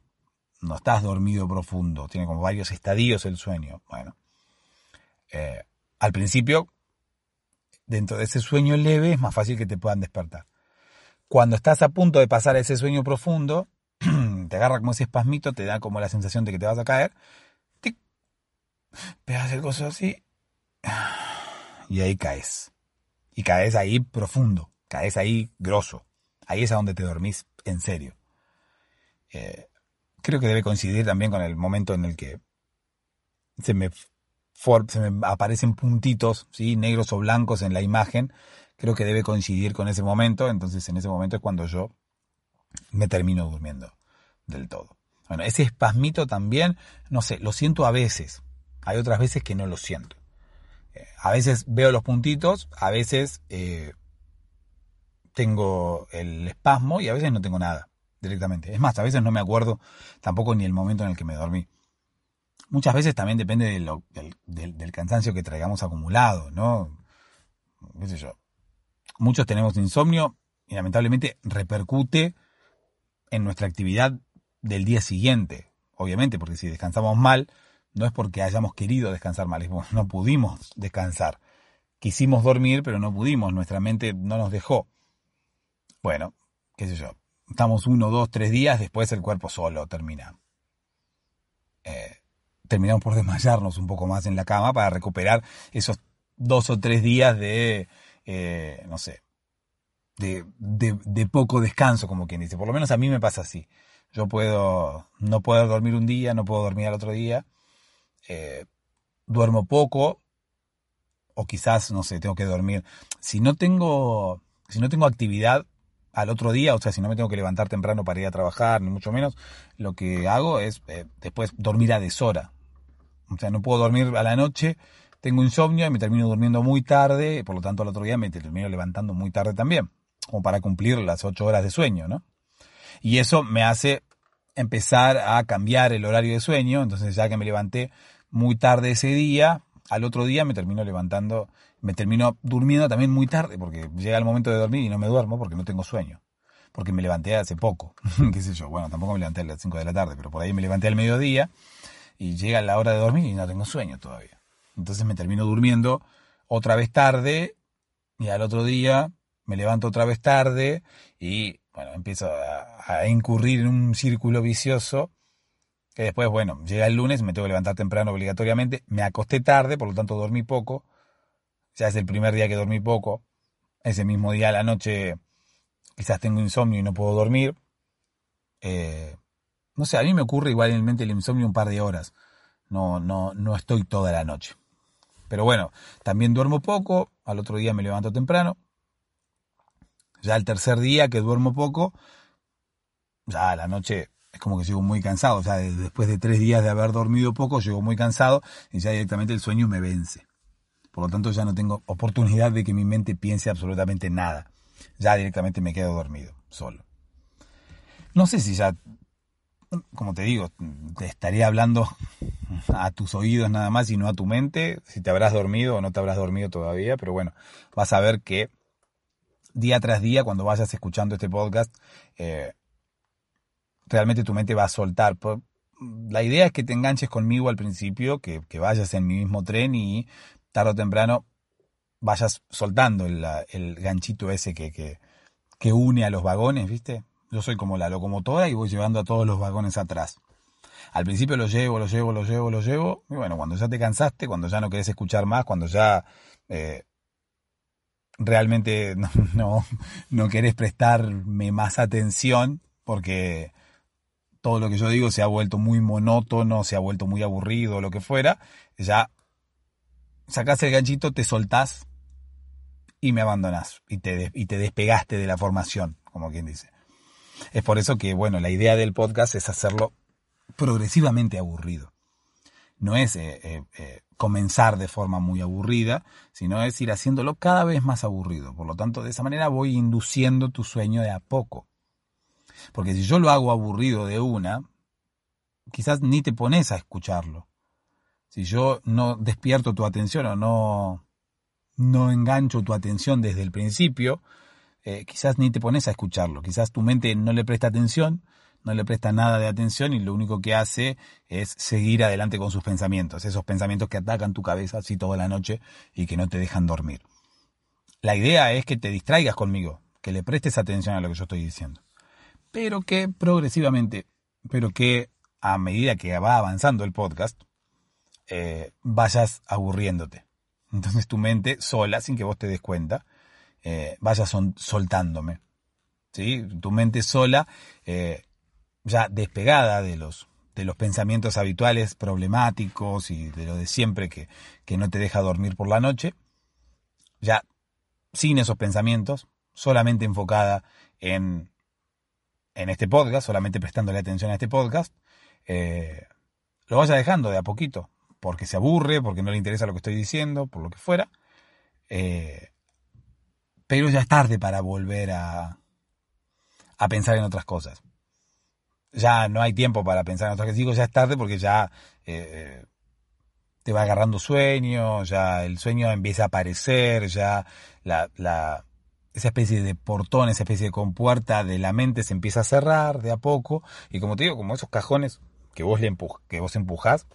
No estás dormido profundo, tiene como varios estadios el sueño. Bueno, eh, al principio, dentro de ese sueño leve, es más fácil que te puedan despertar. cuando estás a punto de pasar a ese sueño profundo, te agarra como ese espasmito, te da como la sensación de que te vas a caer, pegas el coso así, y ahí caes. Y caes ahí profundo, caes ahí grosso. Ahí es a donde te dormís en serio. Eh, creo que debe coincidir también con el momento en el que se me, se me aparecen puntitos, ¿sí? negros o blancos en la imagen. Creo que debe coincidir con ese momento. Entonces en ese momento es cuando yo me termino durmiendo del todo. Bueno, ese espasmito también, no sé, lo siento a veces. Hay otras veces que no lo siento. Eh, a veces veo los puntitos, a veces eh, tengo el espasmo y a veces no tengo nada directamente. Es más, a veces no me acuerdo tampoco ni el momento en el que me dormí. Muchas veces también depende del, cansancio que traigamos acumulado, ¿no? ¿Qué sé yo? Muchos tenemos insomnio y lamentablemente repercute en nuestra actividad del día siguiente. Obviamente, porque si descansamos mal, no es porque hayamos querido descansar mal, es porque no pudimos descansar. Quisimos dormir, pero no pudimos, nuestra mente no nos dejó. Bueno, qué sé yo, estamos uno, dos, tres días, después el cuerpo solo termina. Eh, terminamos por desmayarnos un poco más en la cama para recuperar esos dos o tres días de, eh, no sé, de, de, poco descanso, como quien dice. Por lo menos a mí me pasa así. Yo puedo, no puedo dormir un día, no puedo dormir al otro día. Eh, duermo poco, o quizás, no sé, tengo que dormir. Si no tengo, si no tengo actividad al otro día, o sea, si no me tengo que levantar temprano para ir a trabajar, ni mucho menos, lo que hago es eh, después dormir a deshora. O sea, no puedo dormir a la noche, tengo insomnio y me termino durmiendo muy tarde, por lo tanto al otro día me termino levantando muy tarde también, como para cumplir las ocho horas de sueño, ¿no? Y eso me hace empezar a cambiar el horario de sueño, entonces ya que me levanté muy tarde ese día, al otro día me termino levantando me termino durmiendo también muy tarde, porque llega el momento de dormir y no me duermo porque no tengo sueño. Porque me levanté hace poco, qué sé yo, bueno, tampoco me levanté a las 5 de la tarde, pero por ahí me levanté al mediodía y llega la hora de dormir y no tengo sueño todavía. Entonces me termino durmiendo otra vez tarde y al otro día me levanto otra vez tarde y bueno, empiezo a, a incurrir en un círculo vicioso que después, bueno, llega el lunes, me tengo que levantar temprano obligatoriamente, me acosté tarde, por lo tanto dormí poco, ya es el primer día que dormí poco, ese mismo día a la noche quizás tengo insomnio y no puedo dormir. Eh, no sé, a mí me ocurre igualmente el insomnio un par de horas. No, no, no estoy toda la noche. Pero bueno, también duermo poco, al otro día me levanto temprano. Ya el tercer día que duermo poco, ya a la noche es como que llego muy cansado. O sea, después de tres días de haber dormido poco, llego muy cansado y ya directamente el sueño me vence. Por lo tanto, ya no tengo oportunidad de que mi mente piense absolutamente nada. Ya directamente me quedo dormido, solo. No sé si ya, como te digo, te estaría hablando a tus oídos nada más y no a tu mente, si te habrás dormido o no te habrás dormido todavía, pero bueno, vas a ver que día tras día, cuando vayas escuchando este podcast, eh, realmente tu mente va a soltar. La idea es que te enganches conmigo al principio, que, que vayas en mi mismo tren y tarde o temprano vayas soltando el, ganchito ese que, que, une a los vagones, ¿viste? Yo soy como la locomotora y voy llevando a todos los vagones atrás. Al principio lo llevo, lo llevo, lo llevo, lo llevo. Y bueno, cuando ya te cansaste, cuando ya no querés escuchar más, cuando ya eh, realmente no, no, no, querés prestarme más atención, porque todo lo que yo digo se ha vuelto muy monótono, se ha vuelto muy aburrido, lo que fuera, ya sacás el ganchito, te soltás y me abandonás y te, y te despegaste de la formación, como quien dice. Es por eso que, bueno, la idea del podcast es hacerlo progresivamente aburrido. No es eh, eh, eh, comenzar de forma muy aburrida, sino es ir haciéndolo cada vez más aburrido. Por lo tanto, de esa manera voy induciendo tu sueño de a poco. Porque si yo lo hago aburrido de una, quizás ni te pones a escucharlo si yo no despierto tu atención o no, no engancho tu atención desde el principio, eh, quizás ni te pones a escucharlo, quizás tu mente no le presta atención, no le presta nada de atención y lo único que hace es seguir adelante con sus pensamientos, esos pensamientos que atacan tu cabeza así toda la noche y que no te dejan dormir. La idea es que te distraigas conmigo, que le prestes atención a lo que yo estoy diciendo. Pero que progresivamente, pero que a medida que va avanzando el podcast, eh, vayas aburriéndote. Entonces tu mente sola, sin que vos te des cuenta, eh, vaya soltándome. ¿sí? Tu mente sola, eh, ya despegada de los, de los pensamientos habituales problemáticos y de lo de siempre que, que no te deja dormir por la noche, ya sin esos pensamientos, solamente enfocada en, en este podcast, solamente prestándole atención a este podcast, eh, lo vaya dejando de a poquito, porque se aburre, porque no le interesa lo que estoy diciendo, por lo que fuera. Eh, pero ya es tarde para volver a, a pensar en otras cosas. Ya no hay tiempo para pensar en otras cosas. Digo, ya es tarde porque ya eh, te va agarrando sueño, ya el sueño empieza a aparecer, ya la, la, esa especie de portón, esa especie de compuerta de la mente se empieza a cerrar de a poco. Y como te digo, como esos cajones que vos, le que vos empujás,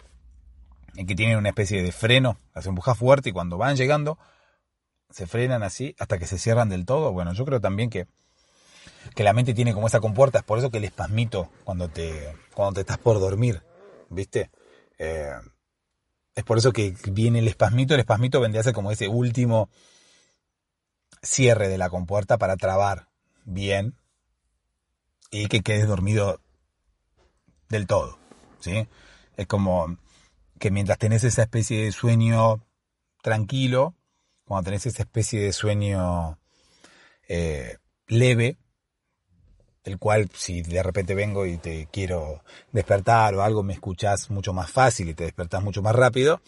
en que tienen una especie de freno, las empujas fuerte y cuando van llegando, se frenan así hasta que se cierran del todo. Bueno, yo creo también que, que la mente tiene como esa compuerta, es por eso que el espasmito cuando te, cuando te estás por dormir, ¿viste? Eh, es por eso que viene el espasmito, el espasmito vendría a ser como ese último cierre de la compuerta para trabar bien y que quedes dormido del todo, ¿sí? Es como que mientras tenés esa especie de sueño tranquilo, cuando tenés esa especie de sueño eh, leve, el cual si de repente vengo y te quiero despertar o algo, me escuchás mucho más fácil y te despertás mucho más rápido,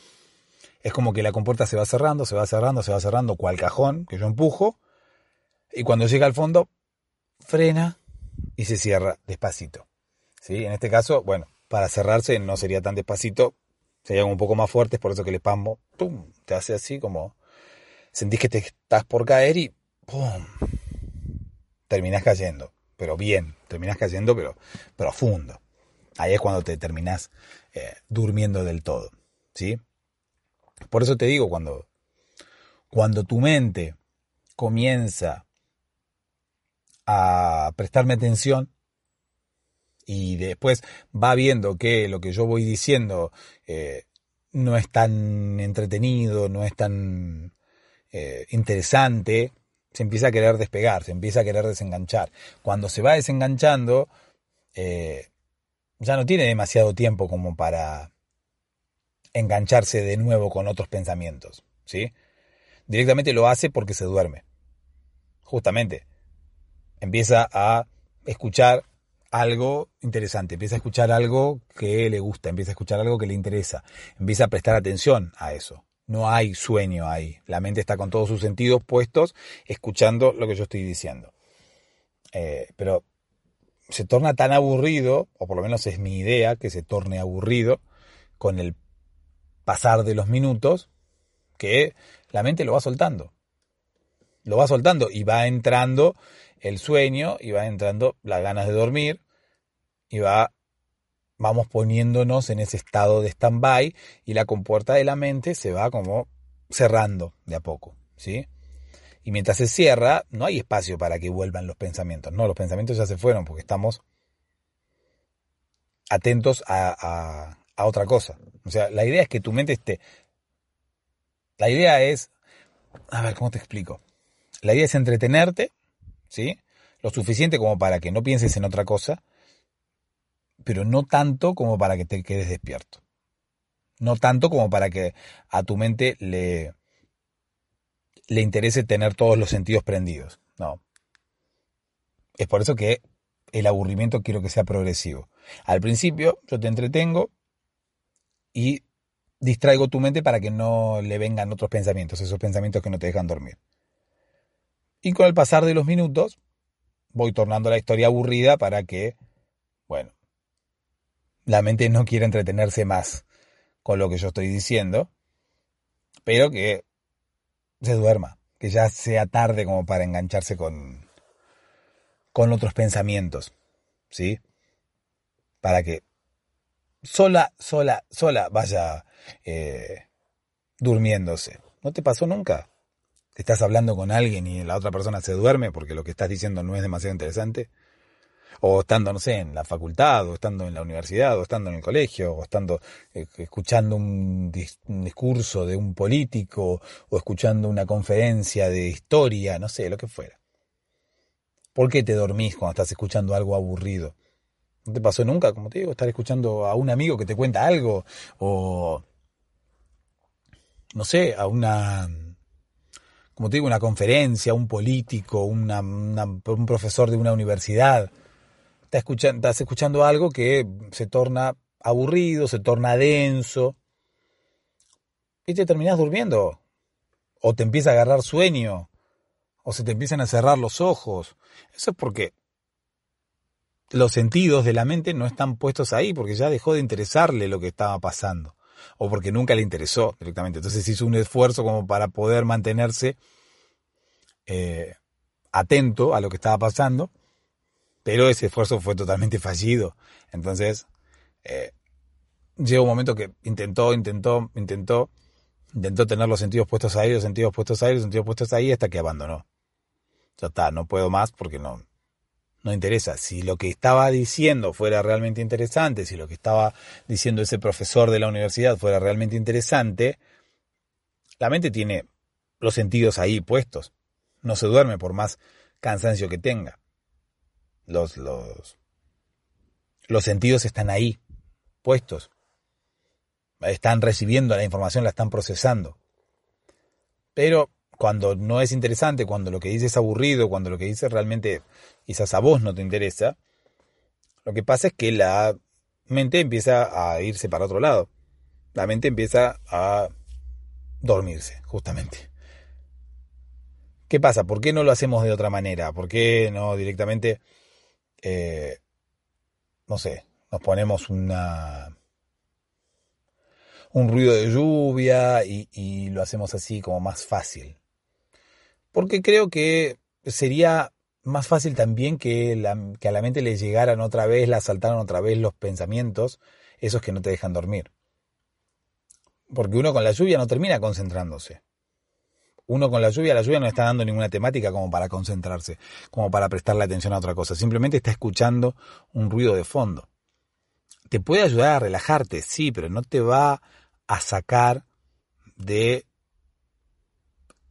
es como que la compuerta se va cerrando, se va cerrando, se va cerrando, cual cajón que yo empujo, y cuando llega al fondo, frena y se cierra despacito. ¿Sí? En este caso, bueno, para cerrarse no sería tan despacito, sería un poco más fuerte, es por eso que el espasmo, te hace así como sentís que te estás por caer y ¡pum! terminás cayendo, pero bien, terminás cayendo, pero profundo. Ahí es cuando te terminás eh, durmiendo del todo, ¿sí? Por eso te digo, cuando, cuando tu mente comienza a prestarme atención y después va viendo que lo que yo voy diciendo eh, no es tan entretenido, no es tan eh, interesante, se empieza a querer despegar, se empieza a querer desenganchar. Cuando se va desenganchando, eh, ya no tiene demasiado tiempo como para engancharse de nuevo con otros pensamientos, ¿sí? Directamente lo hace porque se duerme. Justamente. Empieza a escuchar algo interesante, empieza a escuchar algo que le gusta, empieza a escuchar algo que le interesa, empieza a prestar atención a eso. No hay sueño ahí. La mente está con todos sus sentidos puestos, escuchando lo que yo estoy diciendo. Eh, pero se torna tan aburrido, o por lo menos es mi idea, que se torne aburrido con el pasar de los minutos, que la mente lo va soltando. Lo va soltando y va entrando el sueño y va entrando las ganas de dormir y va vamos poniéndonos en ese estado de stand-by y la compuerta de la mente se va como cerrando de a poco, ¿sí? Y mientras se cierra, no hay espacio para que vuelvan los pensamientos. No, los pensamientos ya se fueron porque estamos atentos a, a, otra cosa. O sea, la idea es que tu mente esté... La idea es... A ver, ¿cómo te explico? La idea es entretenerte, ¿sí? Lo suficiente como para que no pienses en otra cosa, pero no tanto como para que te quedes despierto. No tanto como para que a tu mente le, le interese tener todos los sentidos prendidos. No. Es por eso que el aburrimiento quiero que sea progresivo. Al principio yo te entretengo y distraigo tu mente para que no le vengan otros pensamientos, esos pensamientos que no te dejan dormir. Y con el pasar de los minutos voy tornando la historia aburrida para que, bueno, la mente no quiere entretenerse más con lo que yo estoy diciendo, pero que se duerma, que ya sea tarde como para engancharse con, con otros pensamientos, ¿sí? Para que sola, sola, sola vaya eh, durmiéndose. ¿No te pasó nunca? estás hablando con alguien y la otra persona se duerme porque lo que estás diciendo no es demasiado interesante, o estando, no sé, en la facultad, o estando en la universidad, o estando en el colegio, o estando eh, escuchando un, discurso de un político, o escuchando una conferencia de historia, no sé, lo que fuera. ¿Por qué te dormís cuando estás escuchando algo aburrido? ¿No te pasó nunca, como te digo, estar escuchando a un amigo que te cuenta algo? O, no sé, a una, como te digo, una conferencia, un político, un profesor de una universidad. Estás escuchando, estás escuchando algo que se torna aburrido, se torna denso, y te terminas durmiendo. O te empieza a agarrar sueño, o se te empiezan a cerrar los ojos. Eso es porque los sentidos de la mente no están puestos ahí, porque ya dejó de interesarle lo que estaba pasando o porque nunca le interesó directamente. Entonces hizo un esfuerzo como para poder mantenerse eh, atento a lo que estaba pasando, pero ese esfuerzo fue totalmente fallido. Entonces, eh, llegó un momento que intentó, intentó, intentó, intentó tener los sentidos puestos ahí, los sentidos puestos ahí, los sentidos puestos ahí, hasta que abandonó. Ya está, no puedo más porque no, no interesa. Si lo que estaba diciendo fuera realmente interesante, si lo que estaba diciendo ese profesor de la universidad fuera realmente interesante, la mente tiene los sentidos ahí puestos. No se duerme por más cansancio que tenga. Los, los, los sentidos están ahí, puestos. Están recibiendo la información, la están procesando. Pero cuando no es interesante, cuando lo que dice es aburrido, cuando lo que dice realmente quizás a vos no te interesa, lo que pasa es que la mente empieza a irse para otro lado. La mente empieza a dormirse, justamente. ¿Qué pasa? ¿Por qué no lo hacemos de otra manera? ¿Por qué no directamente, eh, no sé, nos ponemos una un ruido de lluvia y, y lo hacemos así como más fácil? Porque creo que sería más fácil también que, que a la mente le llegaran otra vez, la saltaran otra vez los pensamientos, esos que no te dejan dormir. Porque uno con la lluvia no termina concentrándose. Uno con la lluvia, la lluvia no está dando ninguna temática como para concentrarse, como para prestarle atención a otra cosa. Simplemente está escuchando un ruido de fondo. Te puede ayudar a relajarte, sí, pero no te va a sacar de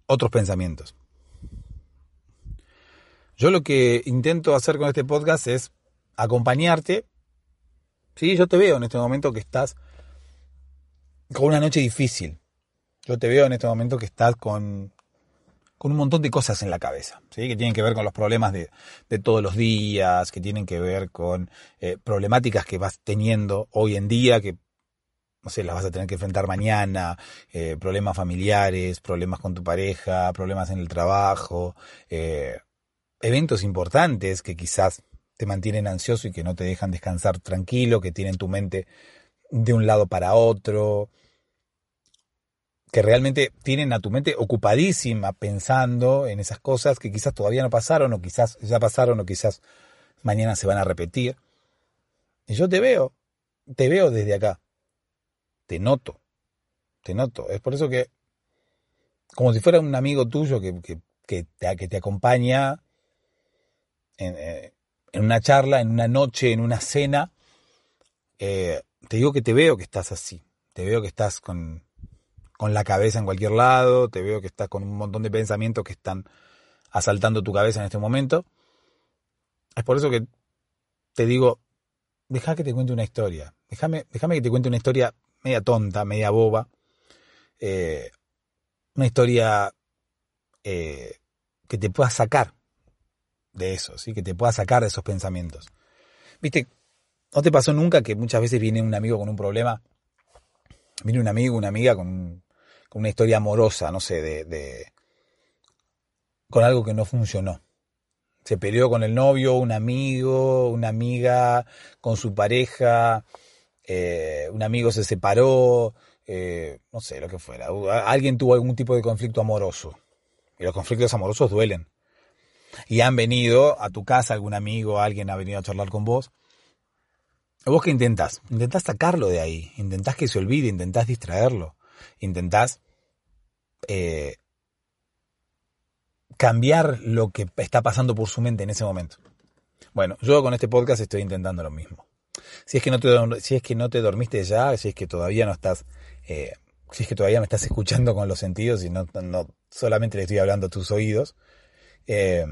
otros pensamientos. Yo lo que intento hacer con este podcast es acompañarte. Sí, yo te veo en este momento que estás con una noche difícil. Yo te veo en este momento que estás con, con un montón de cosas en la cabeza, ¿sí? que tienen que ver con los problemas de, todos los días, que tienen que ver con eh, problemáticas que vas teniendo hoy en día, que no sé, las vas a tener que enfrentar mañana, eh, problemas familiares, problemas con tu pareja, problemas en el trabajo, eh, eventos importantes que quizás te mantienen ansioso y que no te dejan descansar tranquilo, que tienen tu mente de un lado para otro, que realmente tienen a tu mente ocupadísima pensando en esas cosas que quizás todavía no pasaron o quizás ya pasaron o quizás mañana se van a repetir. Y yo te veo, te veo desde acá, te noto, te noto. Es por eso que, como si fuera un amigo tuyo que, que, te, que te acompaña eh, en, una charla, en una noche, en una cena, eh, te digo que te veo que estás así, te veo que estás con, con la cabeza en cualquier lado, te veo que estás con un montón de pensamientos que están asaltando tu cabeza en este momento. Es por eso que te digo, deja que te cuente una historia, déjame, que te cuente una historia media tonta, media boba, eh, una historia que te pueda sacar de eso, ¿sí? que te pueda sacar de esos pensamientos. ¿Viste? ¿No te pasó nunca que muchas veces viene un amigo con un problema? Viene un amigo, una amiga con, con una historia amorosa, no sé, de, de, con algo que no funcionó. Se peleó con el novio, un amigo, una amiga, con su pareja, eh, un amigo se separó, eh, no sé, lo que fuera. Alguien tuvo algún tipo de conflicto amoroso. Y los conflictos amorosos duelen y han venido a tu casa, algún amigo, alguien ha venido a charlar con vos, ¿vos qué intentás? Intentás sacarlo de ahí, intentás que se olvide, intentás distraerlo, intentás eh, cambiar lo que está pasando por su mente en ese momento. Bueno, yo con este podcast estoy intentando lo mismo. Si es que no te, si es que no te dormiste ya, si es que todavía no estás, eh, si es que todavía me estás escuchando con los sentidos y no, no solamente le estoy hablando a tus oídos, eh,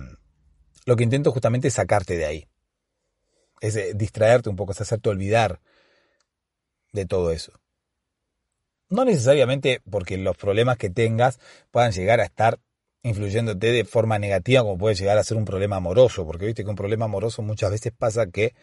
lo que intento justamente es sacarte de ahí. Es eh, distraerte un poco, es hacerte olvidar de todo eso. No necesariamente porque los problemas que tengas puedan llegar a estar influyéndote de forma negativa como puede llegar a ser un problema amoroso, porque viste que un problema amoroso muchas veces pasa que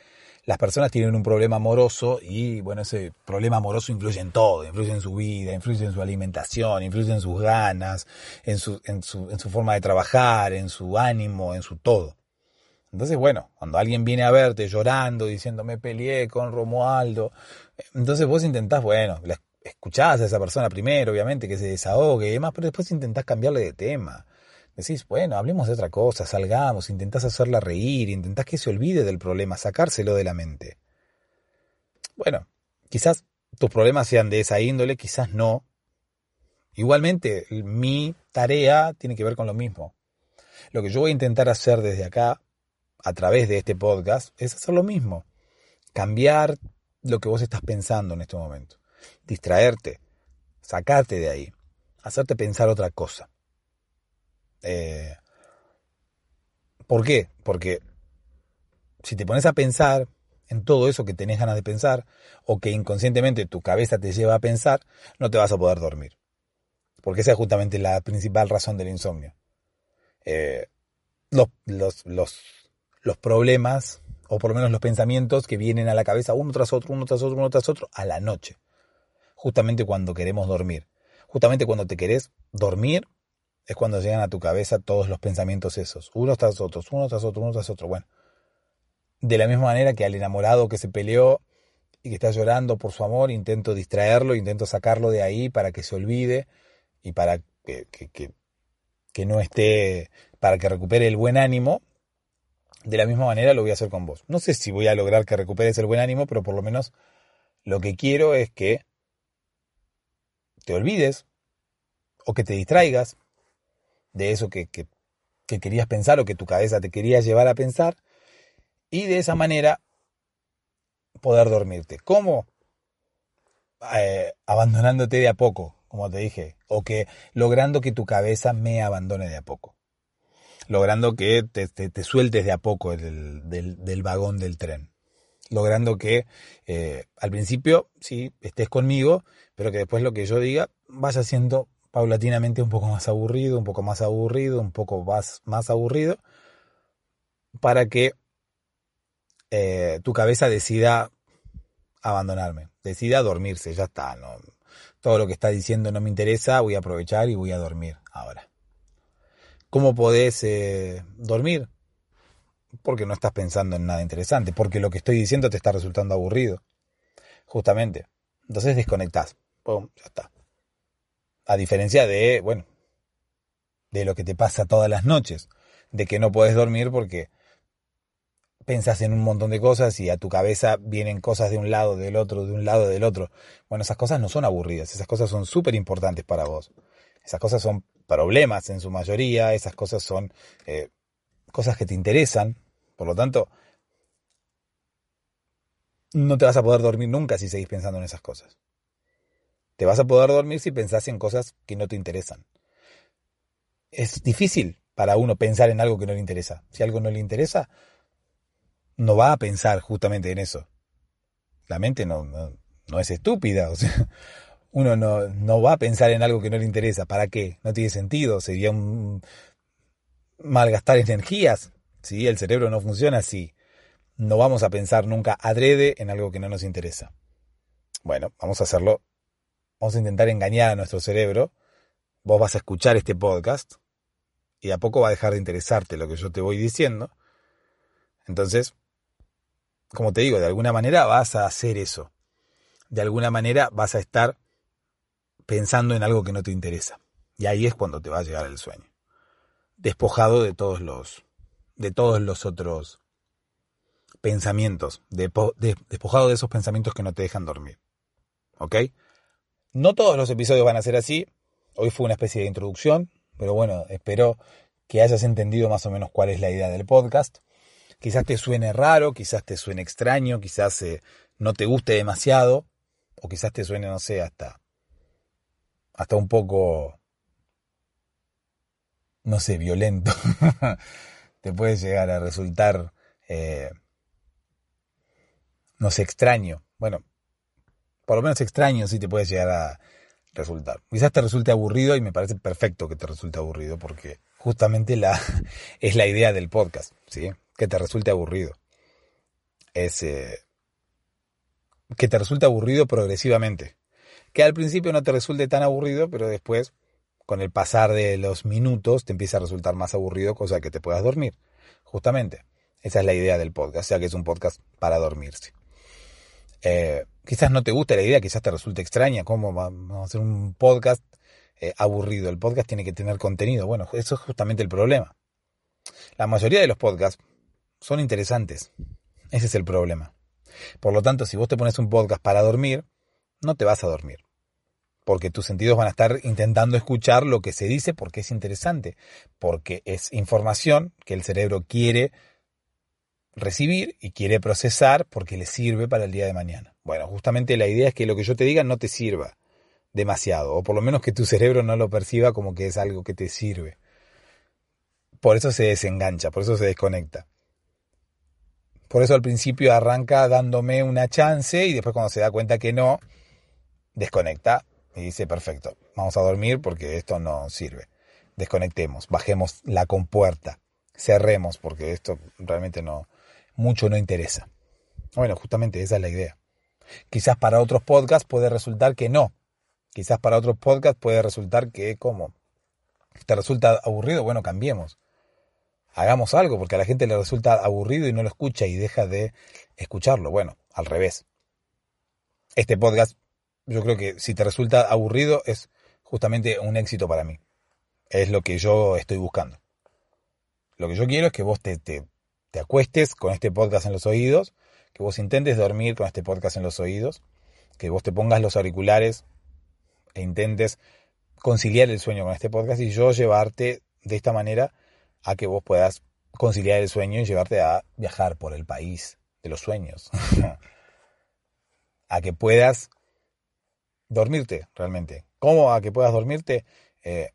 las personas tienen un problema amoroso y bueno, ese problema amoroso influye en todo, influye en su vida, influye en su alimentación, influye en sus ganas, en su, en su, en su forma de trabajar, en su ánimo, en su todo. Entonces, bueno, cuando alguien viene a verte llorando, diciendo me peleé con Romualdo, entonces vos intentás, bueno, escuchás a esa persona primero, obviamente, que se desahogue y demás, pero después intentás cambiarle de tema. Decís, bueno, hablemos de otra cosa, salgamos, intentás hacerla reír, intentás que se olvide del problema, sacárselo de la mente. Bueno, quizás tus problemas sean de esa índole, quizás no. Igualmente, mi tarea tiene que ver con lo mismo. Lo que yo voy a intentar hacer desde acá, a través de este podcast, es hacer lo mismo. Cambiar lo que vos estás pensando en este momento distraerte, sacarte de ahí, hacerte pensar otra cosa. Eh, ¿Por qué? Porque si te pones a pensar en todo eso que tenés ganas de pensar o que inconscientemente tu cabeza te lleva a pensar, no te vas a poder dormir. Porque esa es justamente la principal razón del insomnio. Eh, los, los, problemas, o por lo menos los pensamientos que vienen a la cabeza uno tras otro, uno tras otro, uno tras otro, a la noche justamente cuando queremos dormir. Justamente cuando te querés dormir es cuando llegan a tu cabeza todos los pensamientos esos, unos tras otros, uno tras otro, uno tras otro. Bueno, de la misma manera que al enamorado que se peleó y que está llorando por su amor, intento distraerlo, intento sacarlo de ahí para que se olvide y para que, que, que no esté, para que recupere el buen ánimo. De la misma manera lo voy a hacer con vos. No sé si voy a lograr que recuperes el buen ánimo, pero por lo menos lo que quiero es que te olvides o que te distraigas de eso que, querías pensar o que tu cabeza te quería llevar a pensar y de esa manera poder dormirte. ¿Cómo? Eh, abandonándote de a poco, como te dije, o que logrando que tu cabeza me abandone de a poco, logrando que te, sueltes de a poco del, del, vagón del tren, logrando que eh, al principio sí estés conmigo, pero que después lo que yo diga vaya siendo paulatinamente un poco más aburrido, un poco más aburrido, un poco más, más aburrido, para que eh, tu cabeza decida abandonarme, decida dormirse, ya está, no, todo lo que está diciendo no me interesa, voy a aprovechar y voy a dormir ahora. ¿Cómo podés eh, dormir? Porque no estás pensando en nada interesante, porque lo que estoy diciendo te está resultando aburrido, justamente. Entonces desconectás ya está. A diferencia de, bueno, de lo que te pasa todas las noches, de que no puedes dormir porque pensas en un montón de cosas y a tu cabeza vienen cosas de un lado, del otro, de un lado, del otro. Bueno, esas cosas no son aburridas, esas cosas son súper importantes para vos. Esas cosas son problemas en su mayoría, esas cosas son eh, cosas que te interesan. Por lo tanto, no te vas a poder dormir nunca si seguís pensando en esas cosas. Te vas a poder dormir si pensás en cosas que no te interesan. Es difícil para uno pensar en algo que no le interesa. Si algo no le interesa, no va a pensar justamente en eso. La mente no, no, es estúpida. O sea, uno no, no va a pensar en algo que no le interesa. ¿Para qué? No tiene sentido. Sería un malgastar energías. Si el cerebro no funciona así, no vamos a pensar nunca adrede en algo que no nos interesa. Bueno, vamos a hacerlo Vamos a intentar engañar a nuestro cerebro. Vos vas a escuchar este podcast y a poco va a dejar de interesarte lo que yo te voy diciendo. Entonces, como te digo, de alguna manera vas a hacer eso. De alguna manera vas a estar pensando en algo que no te interesa. Y ahí es cuando te va a llegar el sueño. Despojado de todos los, de todos los otros pensamientos. despojado de esos pensamientos que no te dejan dormir. ¿Ok? No todos los episodios van a ser así. Hoy fue una especie de introducción, pero bueno, espero que hayas entendido más o menos cuál es la idea del podcast. Quizás te suene raro, quizás te suene extraño, quizás eh, no te guste demasiado, o quizás te suene, no sé, hasta, hasta un poco, no sé, violento. te puede llegar a resultar, eh, no sé, extraño. Bueno, por lo menos extraño sí te puede llegar a resultar. Quizás te resulte aburrido y me parece perfecto que te resulte aburrido porque justamente la, es la idea del podcast, ¿sí? Que te resulte aburrido. Es eh, que te resulte aburrido progresivamente. Que al principio no te resulte tan aburrido, pero después, con el pasar de los minutos, te empieza a resultar más aburrido, cosa que te puedas dormir. Justamente. Esa es la idea del podcast, o sea que es un podcast para dormirse. Eh, quizás no te guste la idea, quizás te resulte extraña, ¿cómo vamos a hacer un podcast eh, aburrido? El podcast tiene que tener contenido. Bueno, eso es justamente el problema. La mayoría de los podcasts son interesantes. Ese es el problema. Por lo tanto, si vos te pones un podcast para dormir, no te vas a dormir. Porque tus sentidos van a estar intentando escuchar lo que se dice porque es interesante, porque es información que el cerebro quiere recibir y quiere procesar porque le sirve para el día de mañana. Bueno, justamente la idea es que lo que yo te diga no te sirva demasiado, o por lo menos que tu cerebro no lo perciba como que es algo que te sirve. Por eso se desengancha, por eso se desconecta. Por eso al principio arranca dándome una chance y después cuando se da cuenta que no, desconecta y dice, perfecto, vamos a dormir porque esto no sirve. Desconectemos, bajemos la compuerta, cerremos porque esto realmente no, mucho no interesa. Bueno, justamente esa es la idea. Quizás para otros podcasts puede resultar que no. Quizás para otros podcasts puede resultar que, como ¿Te resulta aburrido? Bueno, cambiemos. Hagamos algo, porque a la gente le resulta aburrido y no lo escucha y deja de escucharlo. Bueno, al revés. Este podcast, yo creo que si te resulta aburrido es justamente un éxito para mí. Es lo que yo estoy buscando. Lo que yo quiero es que vos te, te te acuestes con este podcast en los oídos, que vos intentes dormir con este podcast en los oídos, que vos te pongas los auriculares e intentes conciliar el sueño con este podcast y yo llevarte de esta manera a que vos puedas conciliar el sueño y llevarte a viajar por el país de los sueños. a que puedas dormirte realmente. ¿Cómo a que puedas dormirte? Eh,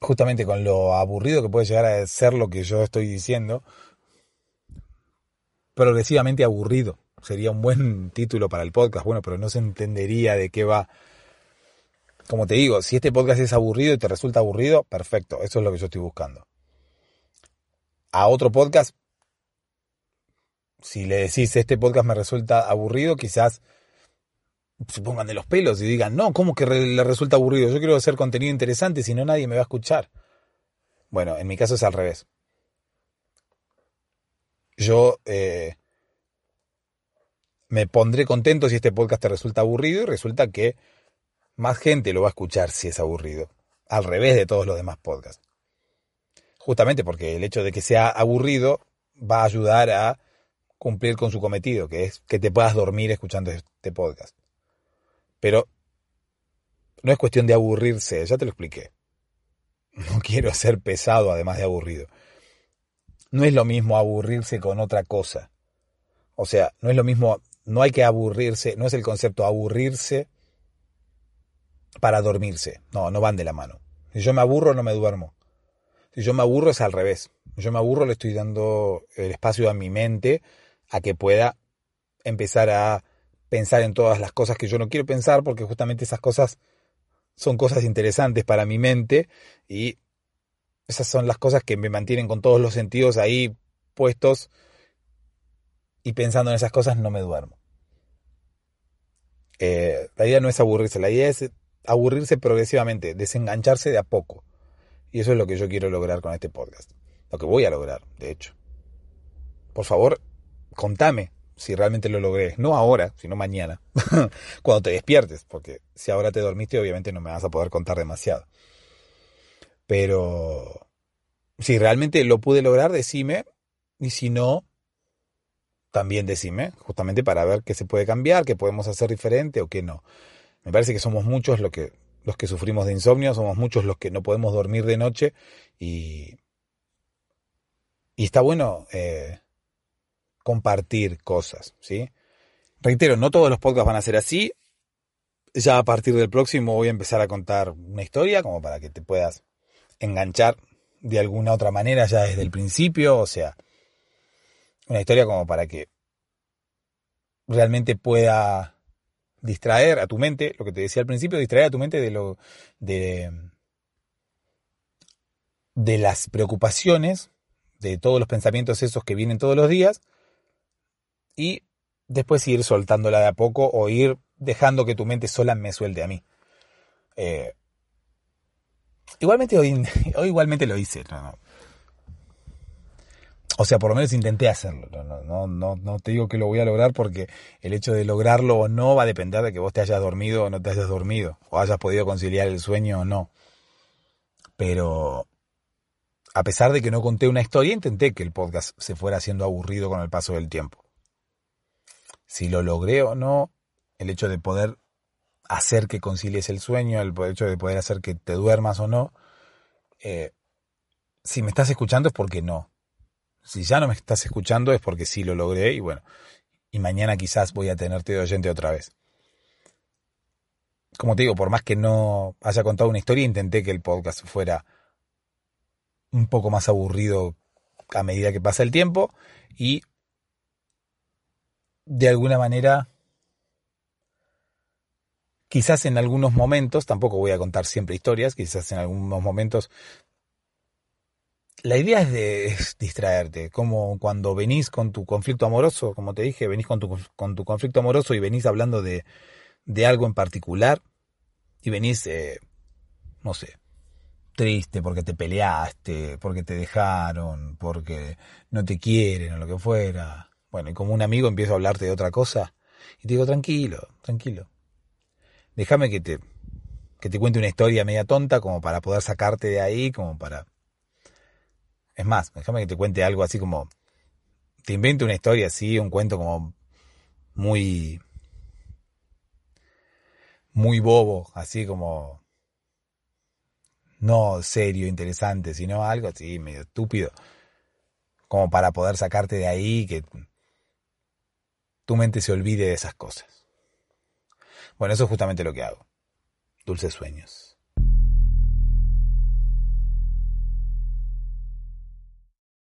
justamente con lo aburrido que puede llegar a ser lo que yo estoy diciendo, progresivamente aburrido. Sería un buen título para el podcast, bueno, pero no se entendería de qué va. Como te digo, si este podcast es aburrido y te resulta aburrido, perfecto, eso es lo que yo estoy buscando. A otro podcast, si le decís este podcast me resulta aburrido, quizás se pongan de los pelos y digan, no, ¿cómo que le resulta aburrido? Yo quiero hacer contenido interesante, si no nadie me va a escuchar. Bueno, en mi caso es al revés. Yo eh, me pondré contento si este podcast te resulta aburrido y resulta que más gente lo va a escuchar si es aburrido. Al revés de todos los demás podcasts. Justamente porque el hecho de que sea aburrido va a ayudar a cumplir con su cometido, que es que te puedas dormir escuchando este podcast. Pero no es cuestión de aburrirse, ya te lo expliqué. No quiero ser pesado además de aburrido. No es lo mismo aburrirse con otra cosa. O sea, no es lo mismo, no hay que aburrirse, no es el concepto aburrirse para dormirse. No, no van de la mano. Si yo me aburro, no me duermo. Si yo me aburro es al revés. Yo me aburro, le estoy dando el espacio a mi mente a que pueda empezar a pensar en todas las cosas que yo no quiero pensar, porque justamente esas cosas son cosas interesantes para mi mente y esas son las cosas que me mantienen con todos los sentidos ahí puestos y pensando en esas cosas no me duermo. Eh, la idea no es aburrirse, la idea es aburrirse progresivamente, desengancharse de a poco. Y eso es lo que yo quiero lograr con este podcast. Lo que voy a lograr, de hecho. Por favor, contame si realmente lo logré. No ahora, sino mañana, cuando te despiertes, porque si ahora te dormiste, obviamente no me vas a poder contar demasiado. Pero si realmente lo pude lograr, decime, y si no, también decime, justamente para ver qué se puede cambiar, qué podemos hacer diferente o qué no. Me parece que somos muchos los que los que sufrimos de insomnio, somos muchos los que no podemos dormir de noche y, y está bueno eh, compartir cosas, ¿sí? Reitero, no todos los podcasts van a ser así. Ya a partir del próximo voy a empezar a contar una historia como para que te puedas enganchar de alguna otra manera ya desde el principio, o sea, una historia como para que realmente pueda distraer a tu mente, lo que te decía al principio, distraer a tu mente de lo de de las preocupaciones, de todos los pensamientos esos que vienen todos los días y después ir soltándola de a poco o ir dejando que tu mente sola me suelte a mí. Eh, igualmente hoy, igualmente lo hice. O sea, por lo menos intenté hacerlo. No, no, no, te digo que lo voy a lograr porque el hecho de lograrlo o no va a depender de que vos te hayas dormido o no te hayas dormido. O hayas podido conciliar el sueño o no. Pero a pesar de que no conté una historia, intenté que el podcast se fuera haciendo aburrido con el paso del tiempo. Si lo logré o no, el hecho de poder hacer que concilies el sueño, el hecho de poder hacer que te duermas o no, eh, si me estás escuchando es porque no. Si ya no me estás escuchando es porque sí lo logré y bueno, y mañana quizás voy a tenerte de oyente otra vez. Como te digo, por más que no haya contado una historia, intenté que el podcast fuera un poco más aburrido a medida que pasa el tiempo y de alguna manera quizás en algunos momentos, tampoco voy a contar siempre historias, quizás en algunos momentos la idea es de distraerte, como cuando venís con tu conflicto amoroso, como te dije, venís con tu, con tu conflicto amoroso y venís hablando de, de algo en particular y venís, eh, no sé, triste porque te peleaste, porque te dejaron, porque no te quieren o lo que fuera. Bueno, y como un amigo empiezo a hablarte de otra cosa y te digo, tranquilo, tranquilo. Déjame que te, que te cuente una historia media tonta como para poder sacarte de ahí, como para... Es más, déjame que te cuente algo así como... Te invento una historia así, un cuento como muy... Muy bobo, así como no serio, interesante, sino algo así medio estúpido, como para poder sacarte de ahí, que tu mente se olvide de esas cosas. Bueno, eso es justamente lo que hago. Dulces sueños.